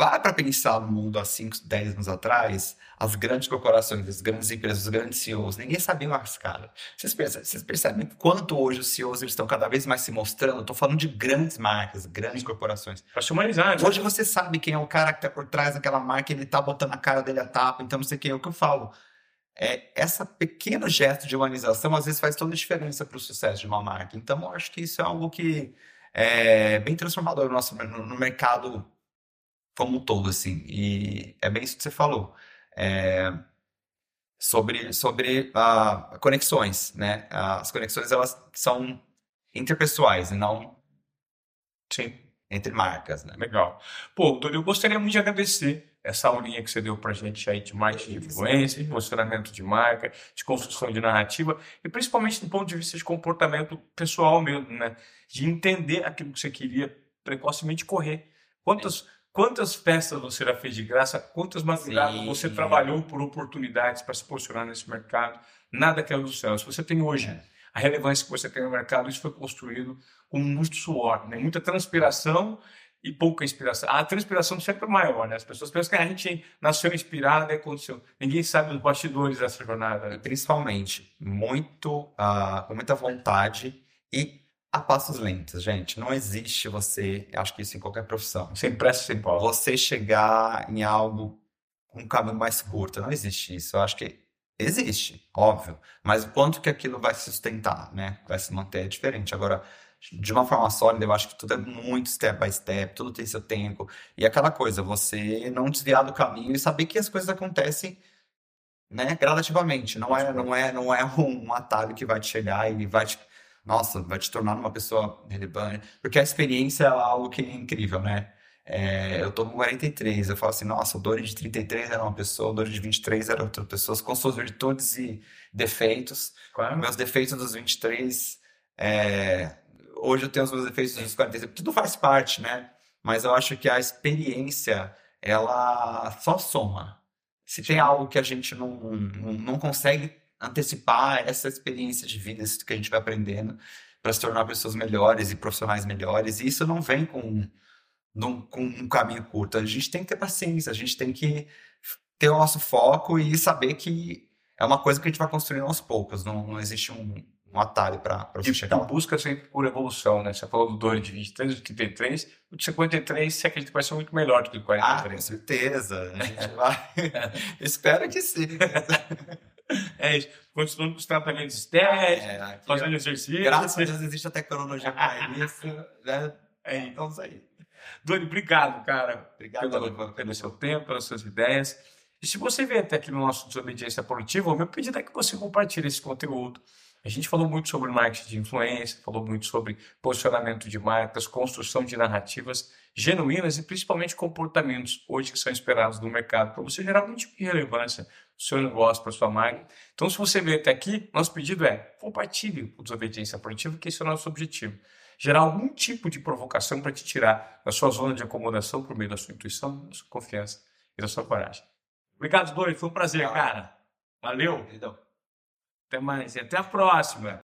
Para para pensar no mundo há 5, 10 anos atrás, as grandes corporações, as grandes empresas, os grandes CEOs, ninguém sabia mais, cara. Vocês percebem, vocês percebem quanto hoje os CEOs eles estão cada vez mais se mostrando? Estou falando de grandes marcas, grandes corporações. Para se humanizar. Né? Hoje você sabe quem é o cara que está por trás daquela marca, ele está botando a cara dele a tapa, então não sei quem é o que eu falo. É, essa pequeno gesto de humanização às vezes faz toda a diferença para o sucesso de uma marca. Então eu acho que isso é algo que é bem transformador no, nosso, no, no mercado como um todo, assim. E é bem isso que você falou. É, sobre sobre uh, conexões, né? As conexões, elas são interpessoais e não Sim. entre marcas, né? Legal. Pô, Dori, eu gostaria muito de agradecer essa aulinha que você deu pra gente aí de marketing de influência, de posicionamento de marca, de construção de narrativa e principalmente do ponto de vista de comportamento pessoal mesmo, né? De entender aquilo que você queria precocemente correr. Quantas Quantas festas você já fez de graça? Quantas madrugadas você trabalhou por oportunidades para se posicionar nesse mercado? Nada caiu do céu. Se você tem hoje é. a relevância que você tem no mercado, isso foi construído com muito suor, né? muita transpiração e pouca inspiração. A transpiração sempre é maior, né? As pessoas pensam que a gente nasceu inspirado e aconteceu. Ninguém sabe os bastidores dessa jornada. Né? Principalmente, muito, uh, com muita vontade e a passos lentos, gente. Não existe você, acho que isso em qualquer profissão. Sem pressa, sem pausa. Você chegar em algo com um caminho mais curto. Não existe isso. Eu acho que existe, óbvio. Mas o quanto que aquilo vai sustentar, né? Vai se manter é diferente. Agora, de uma forma sólida, eu acho que tudo é muito step by step, tudo tem seu tempo. E aquela coisa, você não desviar do caminho e saber que as coisas acontecem né, gradativamente. Não é, não é, não é um atalho que vai te chegar e vai te, nossa, vai te tornar uma pessoa relevante. Porque a experiência é algo que é incrível, né? É, eu tô com 43, eu falo assim, nossa, o Dori de 33 era uma pessoa, o Dori de 23 era outra pessoa, com suas virtudes e defeitos. Claro. Meus defeitos dos 23, é, hoje eu tenho os meus defeitos dos 46, tudo faz parte, né? Mas eu acho que a experiência, ela só soma. Se tem algo que a gente não, não, não consegue antecipar, essa experiência de vida, isso que a gente vai aprendendo para se tornar pessoas melhores e profissionais melhores, e isso não vem com num, com um caminho curto. A gente tem que ter paciência, a gente tem que ter o nosso foco e saber que é uma coisa que a gente vai construindo aos poucos, não, não existe um, um atalho para você e chegar lá. busca sempre por evolução, né? Você falou do Dori de 23, do 33, o de 53 você acredita que vai ser muito melhor do que o 43. Ah, com certeza. A gente vai. Espero que sim. é isso. Continuando com os tratamentos estéticos, É, aqui, fazendo ó, exercício. graças a Deus existe a tecnologia para isso. Né? É, Então, isso aí. Dori, obrigado, cara. Obrigado pelo, pelo- pelo seu tempo, pelas suas ideias. E se você vier até aqui no nosso Desobediência Produtiva, o meu pedido é que você compartilhe esse conteúdo. A gente falou muito sobre marketing de influência, falou muito sobre posicionamento de marcas, construção de narrativas genuínas e principalmente comportamentos hoje que são esperados no mercado para você gerar algum tipo de relevância para o seu negócio, para a sua marca. Então, se você veio até aqui, nosso pedido é compartilhe o Desobediência Produtiva, que esse é o nosso objetivo. Gerar algum tipo de provocação para te tirar da sua zona de acomodação por meio da sua intuição, da sua confiança e da sua coragem. Obrigado, Dori. Foi um prazer, cara. Valeu. Até mais e até a próxima.